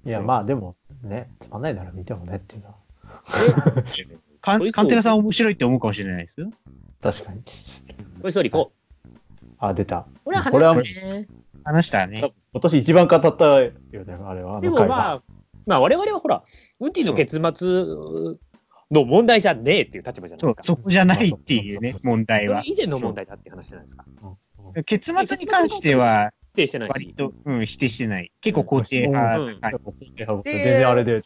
Speaker 3: いや、まあ、でも、ね、つまんないなら見てもねっていうのは。(laughs)
Speaker 2: か
Speaker 1: トイストーリー
Speaker 2: カンテラさん面白いって思うかもしれないですよ。
Speaker 3: 確かに。
Speaker 1: トイストーリー行こ
Speaker 3: あ、出た。
Speaker 1: う。これは
Speaker 3: これは
Speaker 1: 話したね。
Speaker 2: 話したね。
Speaker 3: 今年一番語ったよね、あれは。
Speaker 1: でもまあ、まあ我々はほら、ウティの結末の問題じゃねえっていう立場じゃない
Speaker 2: そう
Speaker 1: で、すか。
Speaker 2: そこじゃないっていうね
Speaker 3: そう、そう
Speaker 2: 問題は。
Speaker 1: 以前の問題だって話じゃないですか。
Speaker 3: うん
Speaker 2: 結末に関しては、
Speaker 1: 否定してないし。
Speaker 2: 割と、うん、否定してない。結構肯定派。
Speaker 3: 全然あれで、
Speaker 1: で、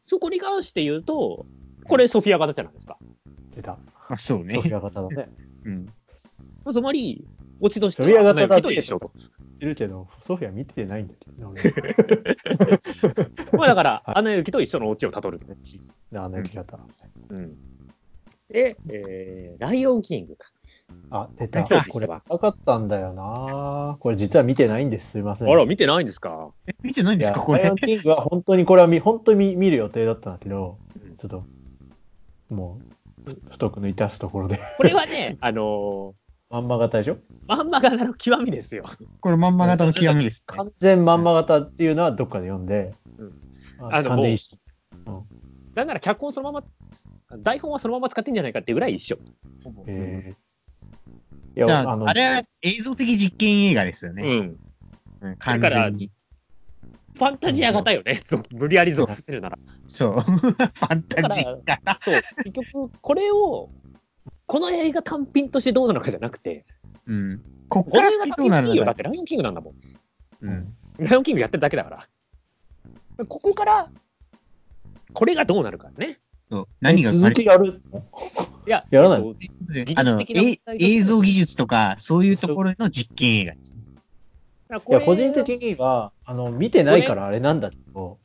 Speaker 1: そこに関して言うと、これソフィア型じゃないですか。
Speaker 3: 出た。
Speaker 2: まあ、そうね
Speaker 3: ソフ。ィア型だね。(laughs)
Speaker 2: うん。
Speaker 1: つまり、落ちとして
Speaker 3: ソフィア型だ
Speaker 1: ひどいでしょと。
Speaker 3: いるけど、ソフィア見てないんだけどね。
Speaker 1: まあだから、
Speaker 3: はい
Speaker 1: アナ雪と一緒のオチをたどると。
Speaker 3: 俺あのやり方。
Speaker 1: うん。で、えー、ライオンキングか。
Speaker 3: あ、出た。これ、なかったんだよなこれ実は見てないんです。すいません。
Speaker 1: あら、見てないんですか？
Speaker 2: え見てないんですかこれ
Speaker 3: ライオン。キングは本当にこれは見、本当に見見る予定だったんだけど
Speaker 1: うん、
Speaker 3: ちょっと、もう、太く抜いたすところで。
Speaker 1: これはね、(laughs) あの
Speaker 3: まんま型でしょ？
Speaker 1: ー、まんま型の極みですよ。
Speaker 2: これまんま型の極みですね。
Speaker 3: 完全まんま型っていうのはどっかで読んで、
Speaker 1: うん
Speaker 3: あ完全一緒。
Speaker 1: なんなら脚本そのまま、台本はそのまま使ってんじゃないかってぐらい一緒。
Speaker 3: えーい
Speaker 2: じゃ
Speaker 3: や、あの、
Speaker 2: あ、あれは映像的実験映画ですよね。
Speaker 1: ん。
Speaker 2: うん、完全に。
Speaker 1: ファンタジア型よね。そう無理やり属させるなら。
Speaker 2: そう。(laughs) ファンタジー型。
Speaker 1: そう、結局、これを、この映画単品としてどうなのかじゃなくて、
Speaker 2: うん。こっ
Speaker 1: こ
Speaker 2: からどうなる
Speaker 1: 品いいよ。だ
Speaker 2: のか
Speaker 1: ってライオンキングなんだもん。
Speaker 2: うん。
Speaker 1: ライオンキングやってるだけだから。ここから、これがどうなるかね。
Speaker 2: そう何が
Speaker 3: 続きやる
Speaker 1: いや、
Speaker 3: やらない
Speaker 1: えっと技
Speaker 2: あの
Speaker 1: 術的な
Speaker 2: 映像技術とか、そういうところの実験映画です。
Speaker 3: いや、個人的には、あの、見てないからあれなんだけど、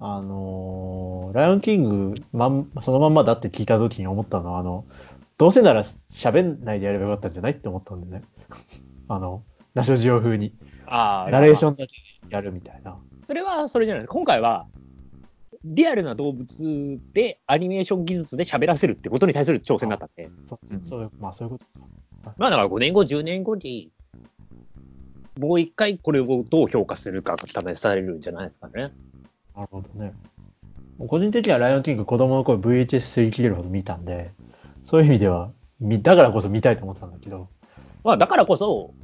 Speaker 3: あのーライオンキング、まん、そのまんまだって聞いた時に思ったのは、あの、どうせなら喋んないでやればよかったんじゃないって思ったんでね。(laughs) あの、ナショジオ風に、
Speaker 1: あ
Speaker 3: ナレーシ
Speaker 1: ン。
Speaker 3: ョンだけやるみたいな。
Speaker 1: それはそれじゃないです。今回は、リアルな動物でアニメーション技術で喋らせるってことに対する挑戦だったんで。
Speaker 3: そ
Speaker 2: うん
Speaker 3: そうまあそういうことか。
Speaker 1: まあだから5年後、10年後に、もう一回これをどう評価するかが試されるんじゃないですかね。
Speaker 3: なるほどね。個人的にはライオンキング子供の頃 VHS 吸い切れるほど見たんで、そういう意味では、みだからこそ見たいと思ってたんだけど、
Speaker 1: まあだからこそ、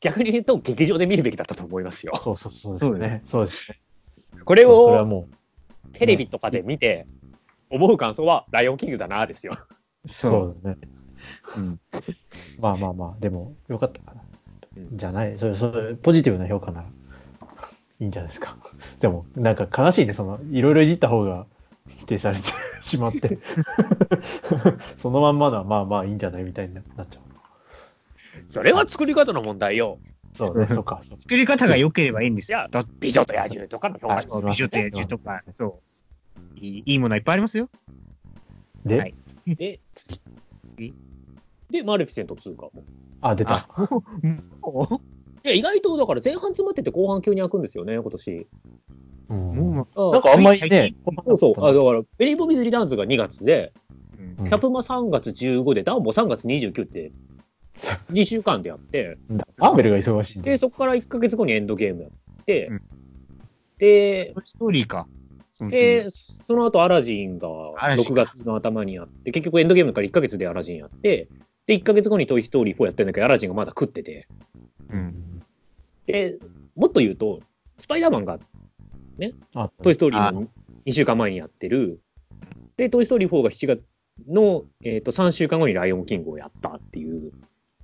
Speaker 1: 逆に言うと劇場で見るべきだったと思いますよ。
Speaker 3: そうそうそうですね。そうですね。
Speaker 1: これ
Speaker 3: そうそれは
Speaker 1: を
Speaker 3: もう、
Speaker 1: テレビとかで見て、思う感想は、ライオンキングだな、ですよ。
Speaker 2: そ
Speaker 3: そうですね。
Speaker 2: う。うん。
Speaker 3: まあまあまあ、でも、よかったかな。
Speaker 1: うん。
Speaker 3: じゃない、それ、それ、ポジティブな評価なら、いいんじゃないですか。(laughs) でも、なんか悲しいね、その、いろいろいじった方が否定されてしまって、(laughs) そのまんまのはまあまあいいんじゃないみたいになっちゃう。
Speaker 1: それは作り方の問題よ。
Speaker 3: そうね、そうか、
Speaker 2: 作り方が良ければいいんですよ。
Speaker 1: 美女と野獣とかの評価です。
Speaker 3: あ
Speaker 2: 美女と野獣とか、そう。いいいいものはいっぱいありますよ。
Speaker 3: で、
Speaker 2: はい。
Speaker 1: で、で、マルフィセント2か。
Speaker 3: あ、出た。
Speaker 1: いや、意外と、だから前半詰まってて後半急に開くんですよね、今年。
Speaker 3: うん、なんかあんまりね
Speaker 2: 最、
Speaker 1: そうそう。あだから、メリー・ポピンズ・リターンズが2月で、
Speaker 2: うん。
Speaker 3: うん
Speaker 1: キャプマ3月15で、ダンボ3月29って、2週間でやって、
Speaker 3: マーベルが忙しいん
Speaker 1: で、
Speaker 3: で。
Speaker 1: そこから1ヶ月後にエンドゲームやって、
Speaker 2: うん。
Speaker 1: で、
Speaker 2: ストーリーか。うん
Speaker 1: で、その後アラジンが
Speaker 2: アラジン
Speaker 1: 6月の頭にやって、結局エンドゲームから1ヶ月でアラジンやって、で、1ヶ月後にトイ・ストーリー4やってるんだけど、アラジンがまだ食ってて、
Speaker 2: うん。
Speaker 1: で、もっと言うと、スパイダーマンが
Speaker 3: あ
Speaker 1: トイ・ストーリーの2週間前にやってる、で、トイ・ストーリー4が7月の、えー、と3週間後にライオンキングをやったっていう、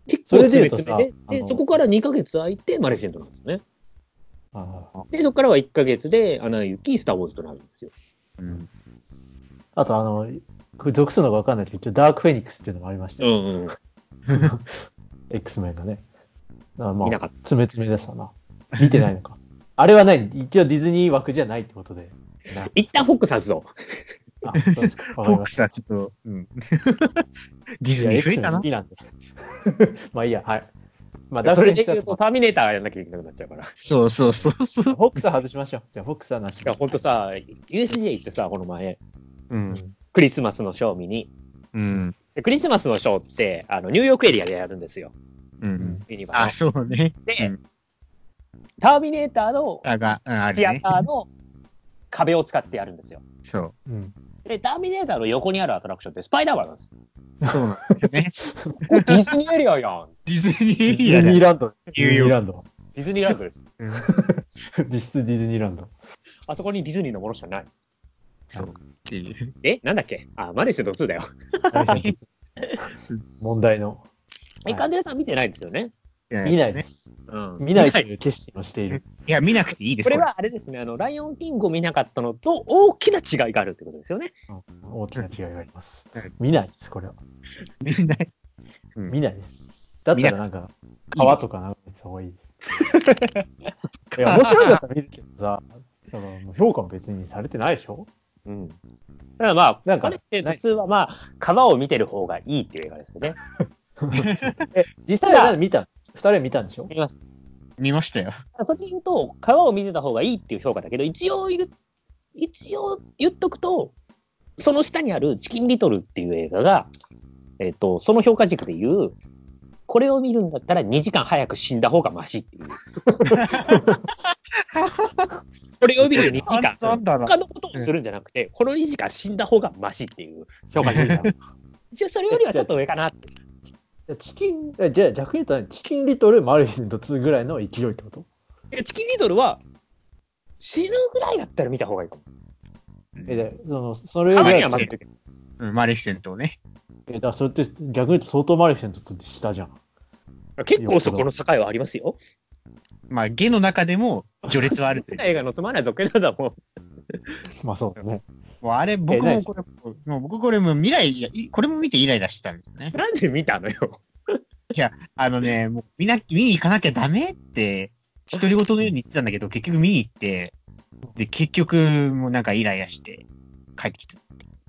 Speaker 1: 結構
Speaker 3: それで
Speaker 1: で、そこから2ヶ月空いてマレフィセントなんですよね。
Speaker 3: あ
Speaker 1: で、そこからは1ヶ月で、アナ雪、スター・ウォーズとなるんですよ。
Speaker 2: うん。
Speaker 3: あと、あの、属するのか分かんないけど、一応ダークフェニックスっていうのもありましたよ。
Speaker 1: うんうん。
Speaker 3: X メンがね。だからまあ、
Speaker 1: 見なかっ
Speaker 3: 詰め詰めでしたな。見てないのか。(laughs) あれはない一応ディズニー枠じゃないってことで。な
Speaker 1: 一旦フォックさすぞ。
Speaker 3: あ、そうですか。
Speaker 2: フ (laughs)
Speaker 3: わかりました。
Speaker 2: ちょっと、うん。(laughs) ディズニー増
Speaker 3: X
Speaker 2: えた
Speaker 3: 好。きなんで。まあいいや、はい。まあ、ダー
Speaker 1: それ
Speaker 3: クフェニックスは
Speaker 1: で言うと、ターミネーターやんなきゃいけなくなっちゃうから。い
Speaker 2: そうそうそうそう。
Speaker 3: フォックスは外しましょう。じゃあ、フォックスはなし。
Speaker 1: や、ほんとさ、USJ 行ってさ、この前、
Speaker 2: うん。
Speaker 1: クリスマスのショー見に。
Speaker 2: うん。
Speaker 1: でクリスマスのショーって、あの、ニューヨークエリアでやるんですよ。
Speaker 2: うん。
Speaker 1: ユニバの
Speaker 2: あ、そうね。
Speaker 1: で
Speaker 2: うん
Speaker 1: ターミネーターの
Speaker 2: あが、うんあ
Speaker 1: シアタ。ーの壁を使ってやるんですよ。
Speaker 2: そう。
Speaker 3: うん。
Speaker 1: で、ターミネーターの横にあるアトラクションってスパイダーマンなんですよ。
Speaker 2: そうなんだよね。
Speaker 1: これディズニーエリアやん。
Speaker 2: ディズニーエ
Speaker 3: ディズ
Speaker 2: リアだよ。
Speaker 3: ニーランド。ディズ
Speaker 2: ニューヨーク
Speaker 3: ニーランド。
Speaker 1: ディズニーランドです。(laughs)
Speaker 3: 実質ディズニーランド。
Speaker 1: あそこにディズニーのものしかない。
Speaker 2: そう。っていう。
Speaker 1: え？なんだっけ？あ、マレーションと2だよ。(laughs)
Speaker 3: 問題の。
Speaker 1: え、カンデラさん見てないんですよね？
Speaker 3: 見ないです。
Speaker 1: うん。
Speaker 3: 見ないという決心をしている。
Speaker 2: いや、見なくていいです
Speaker 1: これはあれですね、あの、ライオンキングを見なかったのと大きな違いがあるってことですよね。
Speaker 3: うん大きな違いがあります
Speaker 2: うん。
Speaker 3: 見ないです、これは。
Speaker 2: 見ない。
Speaker 3: 見ないです。だったらなんか、川とか眺めた方がいいです。(laughs) いや、面白かったら見るけどさ、その評価も別にされてないでしょ？
Speaker 1: うん。だからまあ、
Speaker 3: なんか
Speaker 1: マレーションと2はまあ、川を見てる方がいいっていう映画ですよね。(laughs)
Speaker 3: え、実際は見た二人は見たんでしょ？
Speaker 1: 見ます。
Speaker 2: 見ましたよ。
Speaker 1: それで言うと、川を見てた方がいいっていう評価だけど、一応言う、一応言っとくと、その下にあるチキンリトルっていう映画が、えっ、と、その評価軸で言う、これを見るんだったら2時間早く死んだ方がマシっていう。(laughs) これを見る2時間、他のことをするんじゃなくて、この2時間死んだ方がマシっていう評価軸だ。一応それよりはちょっと上かなって。
Speaker 3: チキン、えじゃあ逆に言うと、チキンリトル、マレフィセント2ぐらいの勢いってこと？
Speaker 1: いやチキンリトルは、死ぬぐらいだったら見た方がいいかも。
Speaker 3: え、で、その、それ
Speaker 1: たまに
Speaker 3: ぐらい
Speaker 1: は。
Speaker 2: うん、マレフィセントをね。
Speaker 3: え、だからそれって逆に言うと相当マレフィセント2って下じゃん。
Speaker 1: 結構そこの境はありますよ。
Speaker 2: まあ、ゲの中でも序列はある。(laughs)
Speaker 1: 映画のつまらない続編なんだもん。
Speaker 3: まあそうだね。
Speaker 2: もうあれ、僕
Speaker 3: え
Speaker 2: もこれ、もう僕これも未来、いやこれも見てイライラしてたんですよね。
Speaker 1: なんで見たのよ。
Speaker 2: あのね、(laughs) もう見な、見に行かなきゃダメって、独り言のように言ってたんだけど、結局見に行って、で、結局、もうなんかイライラして、帰ってきた。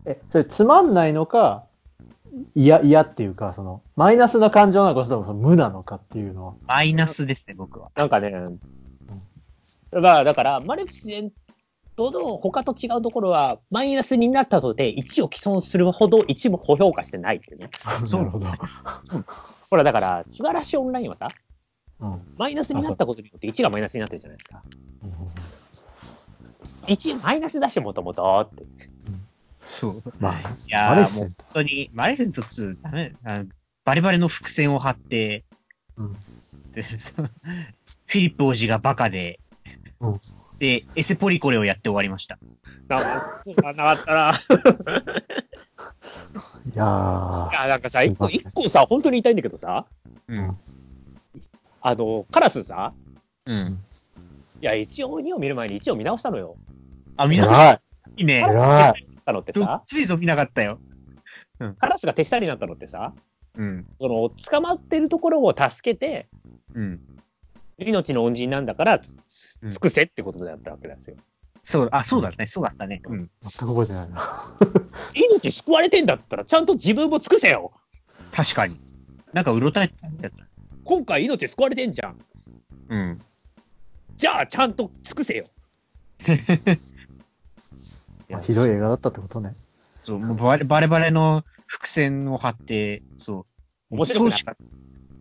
Speaker 3: え、それつまんないのか、嫌、嫌っていうか、その、マイナスな感情なのか、それともその無なのかっていうのは。
Speaker 2: マイナスですね、僕は。
Speaker 1: なんかね、まあだから、マレフィセントの他と違うところは、マイナスになったとで1を既存するほど1も高評価してないっていうね。
Speaker 2: そう
Speaker 3: なるほど。
Speaker 1: ほら、だから、シュガーラッシュオンラインはさ、
Speaker 3: うん。
Speaker 1: マイナスになったことによって1がマイナスになってるじゃないですか。1マイナスだし、もともとって。
Speaker 2: そう。
Speaker 3: まあ、
Speaker 2: いやもう本当に、マレフィセント2、ダメ、あのバリバリの伏線を張って、
Speaker 3: うん
Speaker 2: でそのフィリップ王子がバカで、
Speaker 3: うん
Speaker 2: で、エセポリコレをやって終わりました。
Speaker 1: なんか、そうなかったな。(laughs)
Speaker 3: いやー
Speaker 1: いや、なんかさ、一個、一個さ、本当に言いたいんだけどさ、
Speaker 2: うん。
Speaker 1: あの、カラスさ、
Speaker 2: うん。
Speaker 1: いや、一応2を見る前に1を見直したのよ。
Speaker 2: あ、見な
Speaker 3: 偉い。
Speaker 2: いいね。
Speaker 3: 偉い。
Speaker 1: たのって
Speaker 2: どっ
Speaker 1: さ、
Speaker 2: ついぞ見なかったよ。
Speaker 1: カラスが手下になったのってさ、
Speaker 2: うん。
Speaker 1: その、捕まってるところを助けて、
Speaker 2: うん。
Speaker 1: 命の恩人なんだから、つ
Speaker 2: うん
Speaker 1: 尽くせってことだったわけですよ。
Speaker 2: そう、あ、そうだね、そうだったね。うん。
Speaker 3: 全く覚えてないな。
Speaker 1: 命救われてんだったら、ちゃんと自分も尽くせよ
Speaker 2: 確かに。なんかうろたえてたんだった。
Speaker 1: 今回命救われてんじゃん。
Speaker 2: うん。
Speaker 1: じゃあ、ちゃんと尽くせよ。(laughs)
Speaker 3: まあひどい映画だったってことね。
Speaker 2: そう、もうバレバレバレの伏線を張って、そう。
Speaker 1: 面白くなかっ
Speaker 2: そうしか、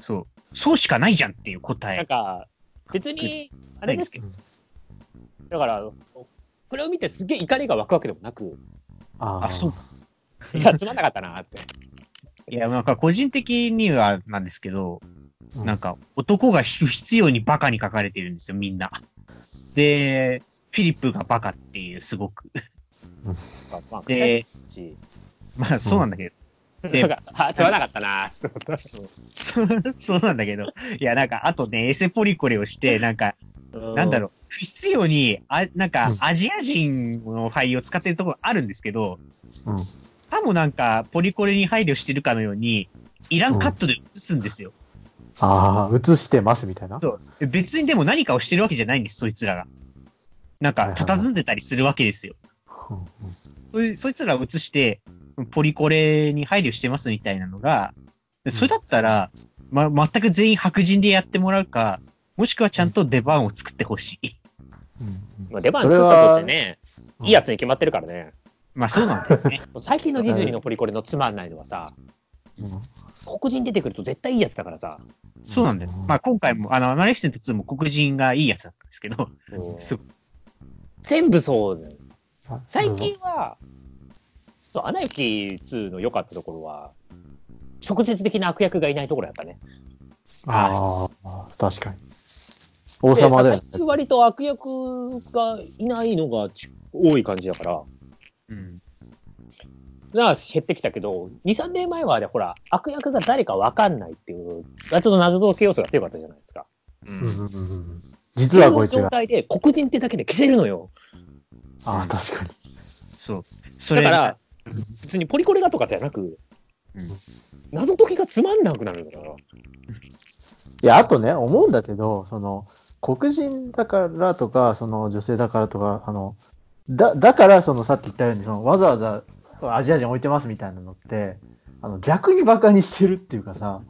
Speaker 2: そう。そうしかないじゃんっていう答
Speaker 1: た。なん
Speaker 2: え。
Speaker 1: か、別に、あれですけど、
Speaker 3: うん
Speaker 1: だから、これを見てすげえ怒りが湧くわけでもなく、
Speaker 3: あー
Speaker 2: あそう
Speaker 1: いや、つまんなかったなって。(laughs)
Speaker 2: いや、なんか個人的にはなんですけど、
Speaker 3: うん
Speaker 2: なんか男が不必要にバカに書かれてるんですよ、みんな。で、フィリップがバカっていう、すごく。
Speaker 1: まあ、
Speaker 2: で、
Speaker 1: し、
Speaker 2: まあそうなんだけど、で (laughs)
Speaker 1: なんか、ったな。
Speaker 2: そうそうなんだけど、いや、なんか、あとね、エセポリコレをして、なんか、なんだろう、不必要に、あなんか
Speaker 3: うん、
Speaker 2: アジア人の俳を使ってるところあるんですけど、
Speaker 3: うん
Speaker 2: さもなんか、ポリコレに配慮してるかのように、いらんカットで映すんですよ。
Speaker 3: ああ、映してますみたいな。
Speaker 2: そうで別にでも何かをしてるわけじゃないんです、そいつらが。なんか、佇んでたりするわけですよ。
Speaker 3: うんうん
Speaker 2: そいそいつらを映して、ポリコレに配慮してますみたいなのが、それだったら、ま、全く全員白人でやってもらうか、もしくはちゃんと出番を作ってほしい。
Speaker 3: うん
Speaker 1: まあ、出番作ったとってね、いいやつに決まってるからね。
Speaker 2: まあそうなんだよね。(laughs)
Speaker 1: 最近のディズニーのポリコレのつまんないのはさ、
Speaker 3: うん
Speaker 1: 黒人出てくると絶対いいやつだからさ、
Speaker 2: そうなんだよ。まあ今回も、あの、マレフィセント2も黒人がいいやつだったんですけど、す
Speaker 1: 全部そうだよ。
Speaker 3: あ
Speaker 1: 最近は、そう、アナ雪2の良かったところは、直接的な悪役がいないところやったね。
Speaker 3: ああ、確かに。王様だよね。
Speaker 1: 最近割と悪役がいないのがち多い感じだから、
Speaker 2: うん。
Speaker 1: な減ってきたけど、2、3年前はね、ほら、悪役が誰かわかんないっていう、ちょっと謎解き要素が強かったじゃないですか。
Speaker 2: うん
Speaker 3: うんうんうんうん実はこいつが。
Speaker 1: 状態で黒人ってだけで消せるのよ。
Speaker 3: ああ、確かに。
Speaker 2: そう。それ
Speaker 1: だから、別にポリコレがとかじゃなく、
Speaker 2: うん
Speaker 1: 謎解きがつまんなくなるんだから。
Speaker 3: いや、あとね、思うんだけど、その、黒人だからとか、その女性だからとか、あの、だ、だから、そのさっき言ったように、そのわざわざアジア人置いてますみたいなのって、あの、逆に馬鹿にしてるっていうかさ、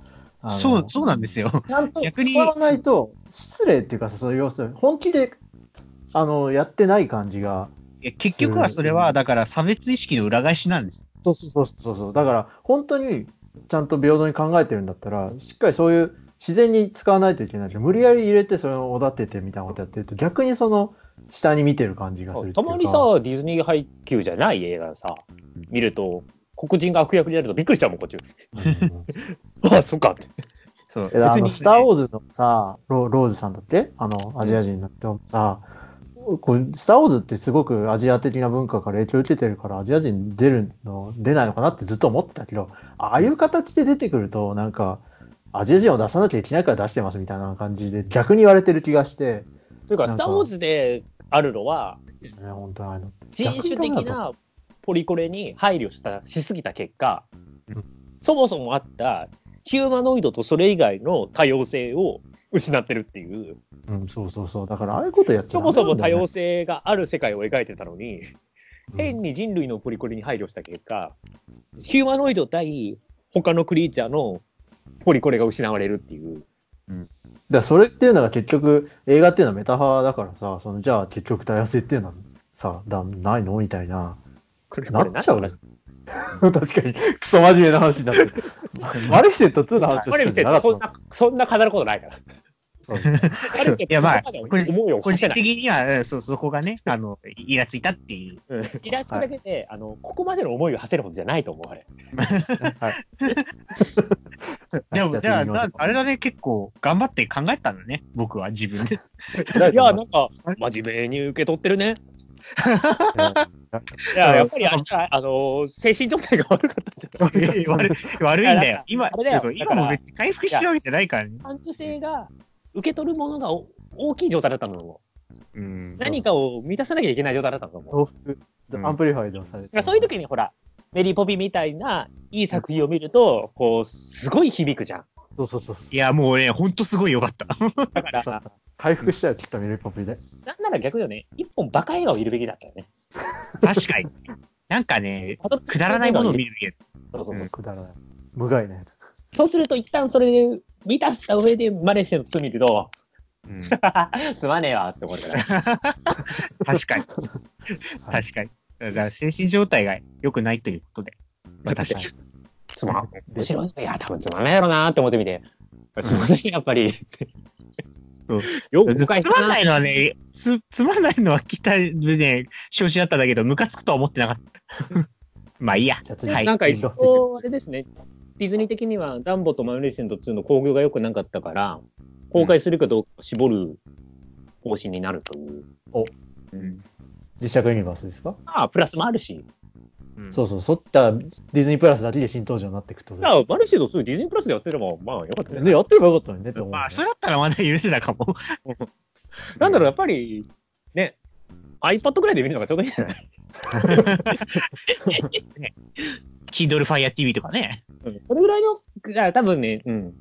Speaker 3: あの
Speaker 2: そう、そうなんですよ。
Speaker 3: ちゃんと
Speaker 2: 逆に
Speaker 3: 使わないと、失礼っていうかさ、そういう要するに、本気で、あの、やってない感じが、
Speaker 2: 結局はそれは、だから差別意識の裏返しなんです。
Speaker 3: そうそうそうそうそう。だから、本当にちゃんと平等に考えてるんだったら、しっかりそういう自然に使わないといけないじゃん無理やり入れて、それをおだててみたいなことやってると、逆にその、下に見てる感じがする。
Speaker 1: たまにさ、ディズニー配給じゃない映画さ、見ると、黒人が悪役になるとびっくりしちゃうもん、こっち。
Speaker 3: うん、
Speaker 1: あ (laughs) あ、そっかって。
Speaker 2: そう。
Speaker 3: えあの、
Speaker 1: 別に
Speaker 3: スター・ウォーズのさ、ロローズさんだって？あの、アジア人の人さ、こうスター・ウォーズってすごくアジア的な文化から影響を受けてるから、アジア人出るの、出ないのかなってずっと思ってたけど、ああいう形で出てくると、なんか、アジア人を出さなきゃいけないから出してますみたいな感じで逆に言われてる気がして、
Speaker 1: というか、スター・ウォーズであるのは、
Speaker 3: ね、本当の。
Speaker 1: 人種的なポリコレに配慮したしすぎた結果
Speaker 3: うん、
Speaker 1: そもそもあったヒューマノイドとそれ以外の多様性を失ってるっていう、
Speaker 3: うん、そうそうそう。だから、ああいうことやっちゃ
Speaker 1: そもそも多様
Speaker 3: 性、
Speaker 1: 性がある世界を描いてたのに、
Speaker 3: うん
Speaker 1: 変に人類のポリコレに配慮した結果、ヒューマノイド対他のクリーチャーのポリコレが失われるっていう。
Speaker 3: だからそれっていうのが結局、映画っていうのはメタファーだからさ、そのじゃあ結局多様性っていうのはさ、だないのみたいな。なっちゃう。(laughs) 確かに、クソ真面目な話になってる。(laughs) マレフィセント2の話を
Speaker 1: マレフィセントそんな、そんな語ることないから。(laughs)
Speaker 2: いやまあ
Speaker 1: そこまで思いを
Speaker 2: 個人。的には、うんそう、そこがね、あの、イラついたっていう。
Speaker 1: うんイラつくだけで、あの、ここまでの思いを馳せるほどじゃないと思う、あれ。
Speaker 2: でも、じゃあ、あれだね、結構頑張って考えたんだね、僕は自分で。
Speaker 1: いや、なんか、真面目に受け取ってるね。いや、やっぱりあれじゃない、あの、精神状態が悪かったんじゃない？(laughs)
Speaker 2: 悪い悪いんだよ。今、今も別に回復してるわけじゃないからね。
Speaker 1: 感受性が、受け取るものがお大きい状態だったの。
Speaker 2: うん。
Speaker 1: 何かを満たさなきゃいけない状態だったのも。
Speaker 3: amplified されて。
Speaker 1: そういう時にほら、メリーポピみたいないい作品を見ると、こう、すごい響くじゃん。
Speaker 3: そうそうそう。
Speaker 2: いや、もうね、ほんとすごいよかった。
Speaker 1: だから、な
Speaker 3: 回復したよ、きっとミルポピで。
Speaker 1: んなら逆だよね、一本バカ映画を見るべきだったよね。
Speaker 2: 確かに。なんかね、くだらないものを見るべき
Speaker 1: そうそうそう。
Speaker 3: くだらない。無害なやつ。
Speaker 1: そうすると、一旦それで満たした上でマレーシアの2見ると、
Speaker 2: うん (laughs)
Speaker 1: つまねえわって思うから。(laughs)
Speaker 2: 確かに。確かに。だから精神状態が良くないということで。まあ確かに。
Speaker 1: つまん、面白い。いや、多分つまんないやろなって思ってみて。つまんない、やっぱり。よく。
Speaker 2: つまんないのはね、つ、つまんないのは期待でね、承知だったんだけど、ムカつくとは思ってなかった。(laughs) まあいいや。
Speaker 3: じゃあ次
Speaker 2: はい
Speaker 1: なんか一応、あれですね、ディズニー的には、ダンボとマヨネーセント2の興行が良くなかったから、公開するかどうか絞る方針になるという。
Speaker 2: うん。
Speaker 3: 実写化ユニバースですか？
Speaker 1: まあ、プラスもあるし。
Speaker 2: うん
Speaker 3: そうそう、そったディズニープラスだけで新登場になっていくと
Speaker 1: いや、マレーシアの2ディズニープラスでやってれば、まあ、よかった
Speaker 3: ね、やってればよかったのにねって思う、ね。
Speaker 2: まあ、それだったらまだ許せたかも。(laughs)
Speaker 1: なんだろう、やっぱり、ね、iPad ぐらいで見るのがちょうどいいんじゃない？
Speaker 2: ね。Kindle Fire TV とかね。
Speaker 1: うんこれぐらいの、だから多分ね、うん。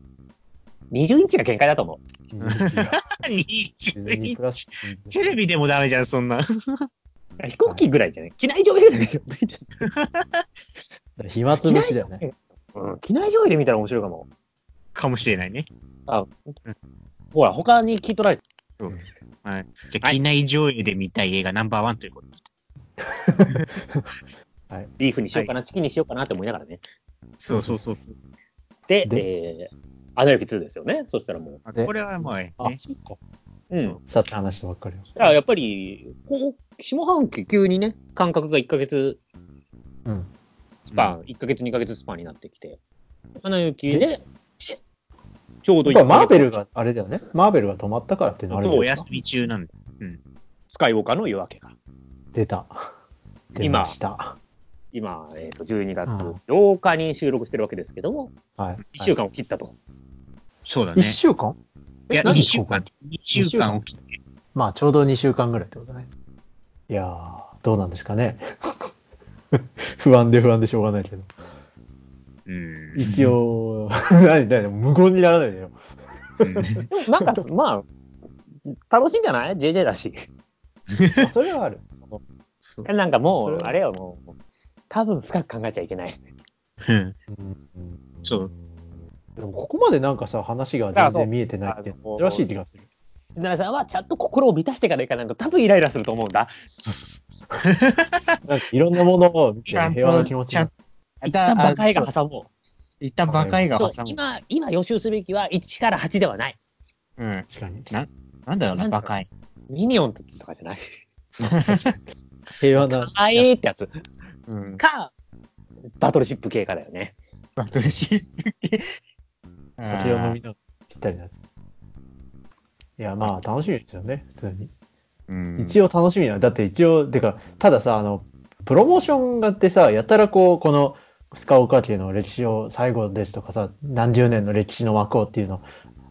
Speaker 1: 20インチが限界だと思う。
Speaker 3: ディズニーが (laughs)
Speaker 2: 20
Speaker 3: ディズニープラス。
Speaker 2: テレビでもダメじゃん、そんな。
Speaker 1: 飛行機ぐらいじゃない機内上映ぐらいじゃない？(laughs)
Speaker 3: 暇つぶしだよね。
Speaker 1: うん、機内上映で見たら面白いかも。
Speaker 2: かもしれないね。
Speaker 1: ほら、他に聞いとられて、
Speaker 2: はい。じゃあ、機内上映で見たい映画ナンバーワンということで。(laughs)
Speaker 1: ビーフにしようかな、チキンにしようかなって思いながらね。
Speaker 2: そうそうそう。
Speaker 1: で、
Speaker 3: で
Speaker 1: えー、アナ雪2ですよね？そしたらも
Speaker 3: で
Speaker 2: これはもうね、
Speaker 3: あ、
Speaker 1: う。うん。
Speaker 3: さって話したばっかりよ。
Speaker 1: だからやっぱり、こう、下半期急にね、間隔が1ヶ月
Speaker 3: うん。
Speaker 1: スパン、1ヶ月2ヶ月スパンになってきて、アナ雪で、でちょうど
Speaker 3: やっぱマーベ
Speaker 1: ル、
Speaker 3: ルが、あれだよね。マーベルが止まったからっていうのはあるじゃ
Speaker 4: お。休み中なんだ。
Speaker 1: スカイウォーカーの夜明けが。
Speaker 3: 出た。出
Speaker 1: 今
Speaker 3: ました。
Speaker 1: 今、えっ、と、12月
Speaker 3: うん
Speaker 1: 8日に収録してるわけですけども、
Speaker 3: はい。
Speaker 1: 1週間を切ったと。
Speaker 3: 一
Speaker 4: そうだね。
Speaker 3: 週間？
Speaker 4: いや、
Speaker 3: 何
Speaker 4: 2週間。2週間起きて。
Speaker 3: まあ、ちょうど2週間ぐらいってことね。いやー、どうなんですかね。(laughs) 不安で不安でしょうがないけど。
Speaker 4: うん。
Speaker 3: 一応、何、何、無言にならないでよ。
Speaker 4: うん (laughs)
Speaker 1: でもなんか、まあ、楽しいんじゃない ?JJ だし。
Speaker 3: ま (laughs) あそれはある。
Speaker 1: なんかもう、
Speaker 3: それは
Speaker 1: あれよ、もう、多分深く考えちゃいけない。
Speaker 4: うんそう。
Speaker 3: でもここまでなんかさ、話が全然見えてないって珍しい気がする。
Speaker 1: 奈良さんはちゃんと心を満たしてからいかないと多分イライラすると思うんだ。
Speaker 3: なんかいろんなものを見て平和な気持ちになる
Speaker 1: 一旦バカ絵が挟も
Speaker 4: 一旦バカ絵が
Speaker 1: う。そう
Speaker 4: 挟む。
Speaker 1: 今、今予習すべきは1から8ではない。
Speaker 4: うん。
Speaker 3: 確かに。
Speaker 4: なんだろうな、
Speaker 1: なんだろう
Speaker 4: バカ絵。
Speaker 1: ミニオンとかじゃない？(laughs)
Speaker 3: 平和な。
Speaker 1: あえーってやつ。
Speaker 4: うん。
Speaker 1: か、バトルシップ系かだよね。
Speaker 4: バトルシール。
Speaker 3: 酒を飲みながらぴったりなやつ。いや、まあ楽しみですよね、普通に。
Speaker 4: うん
Speaker 3: 一応楽しみな。だって一応、てか、たださ、あの、プロモーションがあってさ、やたらこう、この、スカオカ家の歴史を最後ですとかさ、何十年の歴史の幕をっていうの、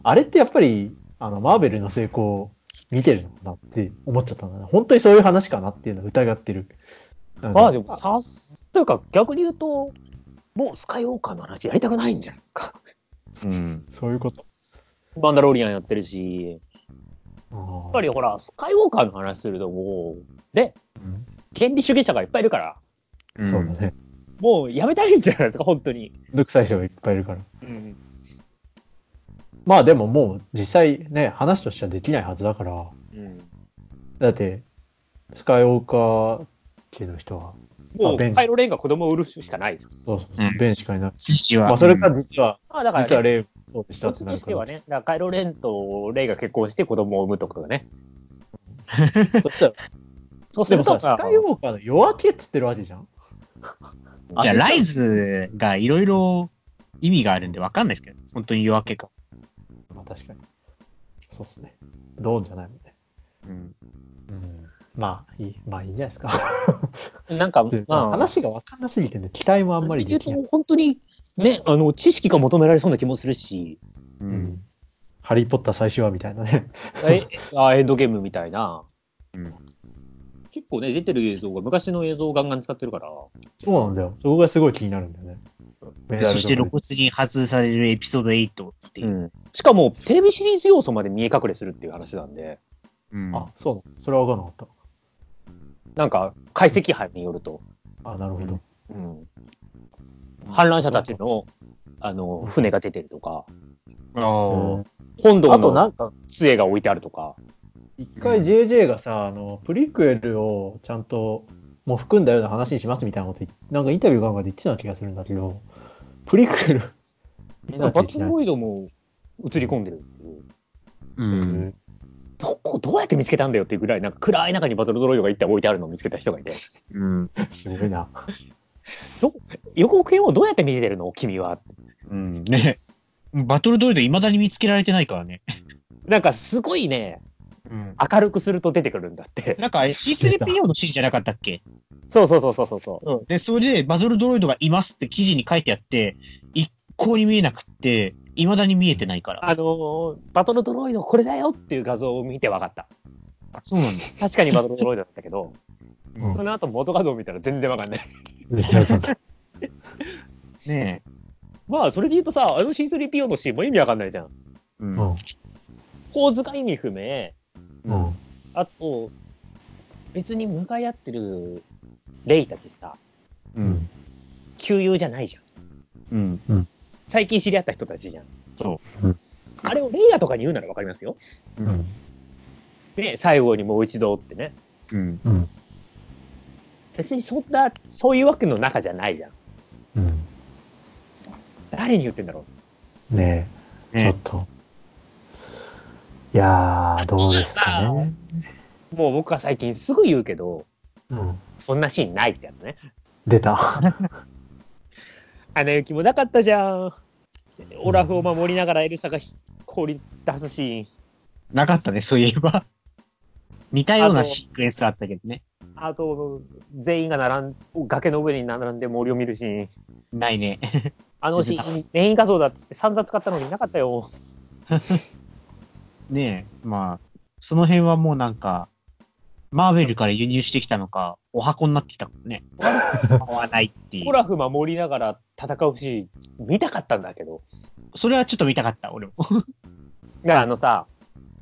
Speaker 3: あれってやっぱり、あの、マーベルの成功を見てるのかなって思っちゃったんだね。本当にそういう話かなっていうのを疑ってる。
Speaker 1: まあでも、さす、というか逆に言うと、もうスカイウォーカーの話やりたくないんじゃないですか。
Speaker 4: うん。
Speaker 3: そういうこと。
Speaker 1: バンダロリアンやってるし、
Speaker 3: や
Speaker 1: やっぱりほら、スカイウォーカーの話するともう、で、
Speaker 3: うん
Speaker 1: 権利主義者がいっぱいいるから、
Speaker 4: うん
Speaker 3: そうだね。
Speaker 1: もうやめたいんじゃないですか、本当に。
Speaker 3: めんどくさい人がいっぱいいるから。
Speaker 1: うん。
Speaker 3: まあでももう実際ね、話としてはできないはずだから、
Speaker 1: うん、
Speaker 3: だって、スカイウォーカー家の人は、
Speaker 1: もう、カイロレンが子供を売るしかないです。
Speaker 3: そうそう
Speaker 4: うん
Speaker 3: ベンしかいない。
Speaker 4: 父は。
Speaker 3: まあそれか実は、
Speaker 1: まあだから、
Speaker 3: 実は
Speaker 1: ね、
Speaker 3: レイそうでした
Speaker 1: 一つ
Speaker 3: ってなるから。
Speaker 1: としてはね、だからカイロレンとレイが結婚して子供を産むとかね。(laughs)
Speaker 3: そしたら、
Speaker 1: そうす
Speaker 3: でもさ、
Speaker 1: るとさ
Speaker 3: スカイウォーカーの夜明けっつってるわけじゃん。
Speaker 4: いや、ライズがいろいろ意味があるんでわかんないですけど、本当に夜明けか。
Speaker 3: まあ確かに。そうっすね。ドーンじゃないもんね。
Speaker 4: うん。
Speaker 3: うん。まあいい、まあいいんじゃないですか。
Speaker 1: なんか、(laughs)
Speaker 3: で
Speaker 1: まあ、
Speaker 3: 話が分かんなすぎてね、期待もあんまりできない。
Speaker 1: 言うと本当に、ね、あの、知識が求められそうな気もするし、
Speaker 4: う。
Speaker 3: うんん。ハリーポッター最終話みたいなね。
Speaker 1: えあエンドゲームみたいな。
Speaker 4: うん
Speaker 1: 結構ね、出てる映像が昔の映像をガンガン使ってるから、
Speaker 3: そうなんだよ。そこがすごい気になるんだよね。
Speaker 4: そして露骨に外されるエピソード8っていう。
Speaker 1: うんしかも、テレビシリーズ要素まで見え隠れするっていう話なんで、
Speaker 4: うん
Speaker 3: あ、そうなのそれは分かんなかっ
Speaker 1: なんか、解析班によると、
Speaker 3: た。あ、なるほど。
Speaker 1: うん、反乱者たちの、あの、船が出てるとか、
Speaker 4: ああ。
Speaker 1: 本堂
Speaker 3: あとな
Speaker 1: の
Speaker 3: んか、
Speaker 1: 杖が置いてあるとか、
Speaker 3: 一回 JJ がさ、あの、プリクエルをちゃんと、もう含んだような話にしますみたいなことなんかインタビューかなんかで言ってたような気がするんだけど、プリクエル。
Speaker 1: バトルロイドも映り込んでる。う
Speaker 4: ん。
Speaker 1: どこ、どうやって見つけたんだよっていうぐらい、なんか暗い中にバトルドロイドが一体置いてあるのを見つけた人がいて、
Speaker 4: うん。
Speaker 3: すごいな。
Speaker 1: 予告編をどうやって見てるの？君は。
Speaker 4: うん。ね。バトルドロイド未だに見つけられてないからね。
Speaker 1: なんかすごいね、
Speaker 4: うん。
Speaker 1: 明るくすると出てくるんだって。
Speaker 4: なんか C3PO のシーンじゃなかったっけ？
Speaker 1: そうそうそうそうそうそう。
Speaker 4: で、それでバトルドロイドがいますって記事に書いてあって、一向に見えなくって、未だに見えてないから。
Speaker 1: あのーバトルドロイドこれだよっていう画像を見て分かった。
Speaker 4: あそうなんだ。
Speaker 1: 確かにバトルドロイドだったけど、
Speaker 3: うん
Speaker 1: その後元画像見たら全然分かんない。
Speaker 3: 絶対わかんない。(laughs)
Speaker 4: ね
Speaker 1: まあ、それで言うとさ、あの C3PO のシーンも意味わかんないじゃん。
Speaker 4: え。う。
Speaker 3: うんん。
Speaker 1: 構図が意味不明。
Speaker 3: うん。
Speaker 1: あと、別に向かい合ってるレイたちさ、
Speaker 4: うん。
Speaker 1: 旧友じゃないじゃん。
Speaker 4: うん。
Speaker 1: 最近知り合った人たちじゃん。。
Speaker 4: そう
Speaker 1: あれをレイヤとかに言うならわかりますよ。
Speaker 3: うん。
Speaker 1: ね、最後にもう一度ってね。
Speaker 4: うん。
Speaker 3: うん。
Speaker 1: 別にそんな、そういうわけの中じゃないじゃん。
Speaker 3: うん。
Speaker 1: 誰に言ってんだろ
Speaker 3: ねえ、ちょ
Speaker 4: ね
Speaker 3: っと。いやー、どうですかね。
Speaker 1: う。もう僕は最近すぐ言うけど、
Speaker 3: うん。
Speaker 1: そんなシーンないってやつね。
Speaker 3: 出た。(laughs)
Speaker 1: 花雪もなかったじゃん。オラフを守りながらエルサが放り出すシーン。
Speaker 2: なかったね、そういえば。似たようなシークエンスあったけどね。
Speaker 1: あと、全員が並ん、崖の上に並んで森を見るシーン。
Speaker 2: ないね。
Speaker 1: あのシーン、(laughs) メイン画像だっつって散々使ったのになかったよ。(laughs)
Speaker 2: ねえ、まあ、その辺はもうなんか、マーベルから輸入してきたのか、お箱になってきたもんね。(laughs) 買わないっていう。
Speaker 1: オラフ守りながら戦うシーン、見たかったんだけど。
Speaker 2: それはちょっと見たかった、俺も。(laughs)
Speaker 1: だからあのさ、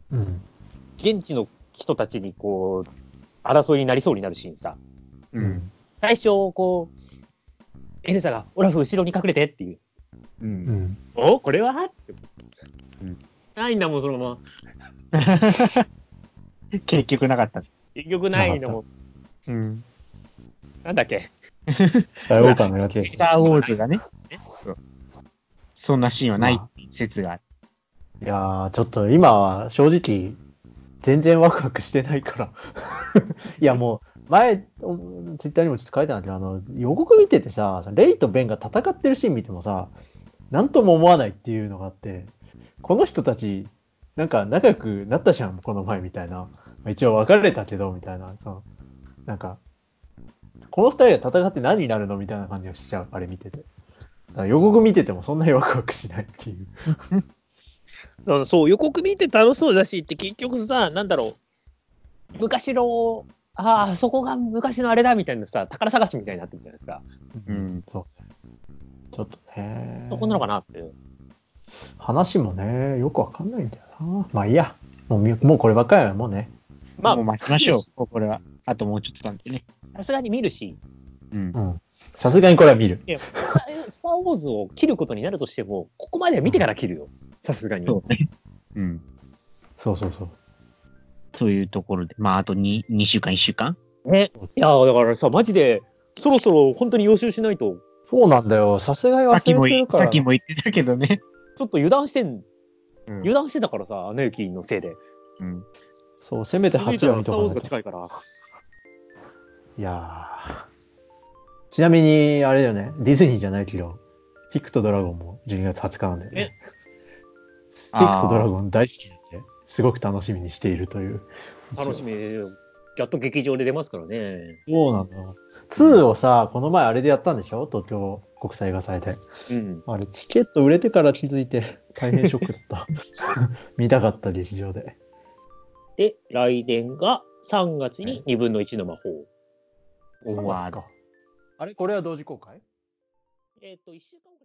Speaker 3: うん。
Speaker 1: 現地の人たちにこう、争いになりそうになるシーンさ。
Speaker 2: う。
Speaker 3: うん
Speaker 1: 最初、こう、エルサが、オラフ後ろに隠れてっていう。
Speaker 2: う。
Speaker 3: うんん。
Speaker 1: おこれは？って。
Speaker 2: うん
Speaker 1: ないんだもん、そのまま。(laughs)
Speaker 2: 結局なかった。
Speaker 1: 結局ないんだもん。
Speaker 2: うん。
Speaker 1: なんだっけ？
Speaker 3: スタイウォーカーの夜景
Speaker 2: スター・ウォーズがね、そんなシーンはない説がある。
Speaker 3: いやー、ちょっと今は正直、全然ワクワクしてないから。(laughs) いやもう、前、おツイッターにもちょっと書いてあるんだけど、あの、予告見ててさ、レイとベンが戦ってるシーン見てもさ、なんとも思わないっていうのがあって、この人たち、なんか仲良くなったじゃん、この前みたいな。まあ一応別れたけど、みたいな。そのなんか、この二人が戦って何になるのみたいな感じがしちゃう、あれ見てて。予告見ててもそんなにワクワクしないっていう。(laughs)
Speaker 1: そうそう、予告見て楽しそうだしって結局さ、なんだろう、昔の、ああ、そこが昔のあれだみたいなさ、宝探しみたいになってるじゃないですか。
Speaker 2: うん。
Speaker 3: そう。ちょっとね。
Speaker 1: そこなのかなって。
Speaker 3: 話もね、よくわかんないんだよな。まあいいや。もうみ、もうこればっかりはもうね。
Speaker 1: まあ
Speaker 2: もう待ちましょう、これは。あともうちょっとなんでね。
Speaker 1: さすがに見るし、
Speaker 2: うん
Speaker 3: う。ん。さすがにこれは見る。
Speaker 1: いや、スター・ウォーズを切ることになるとしても、ここまでは見てから切るよ。さすがに。
Speaker 2: そうね。うん。
Speaker 3: そうそうそう。
Speaker 2: というところで、まあ、あと 2, 2週間、1週間？
Speaker 1: ね。いや、だからさ、マジで、そろそろ本当に予習しないと、
Speaker 3: そうなんだよ。さすがに忘
Speaker 2: さっきも
Speaker 3: れてるから。
Speaker 2: さっきも言ってたけどね。
Speaker 1: ちょっと油断してん、
Speaker 2: うん
Speaker 1: 油断してたからさ、アナ雪のせいで。
Speaker 2: うん。
Speaker 3: そう、せめて8話見
Speaker 1: スター・ウォーズが
Speaker 3: とかないと。
Speaker 1: 近いから。
Speaker 3: いやー。ちなみに、あれだよね。ディズニーじゃないけど、ピクとドラゴンも12月20日なんだよね。ピ (laughs) クとドラゴン大好きで、すごく楽しみにしているという。
Speaker 1: 楽しみ。やっと劇場で出ますからね。
Speaker 3: そうなんだ。2をさ、この前あれでやったんでしょ？東京国際映画祭で。
Speaker 1: うん。
Speaker 3: あれ、チケット売れてから気づいて、大変ショックだった。(laughs) 見たかった、劇場で。
Speaker 1: で、来年が3月に2分の1の魔法。
Speaker 2: おわ
Speaker 3: あれ、これは同時公開？
Speaker 1: えっ、と、1週間後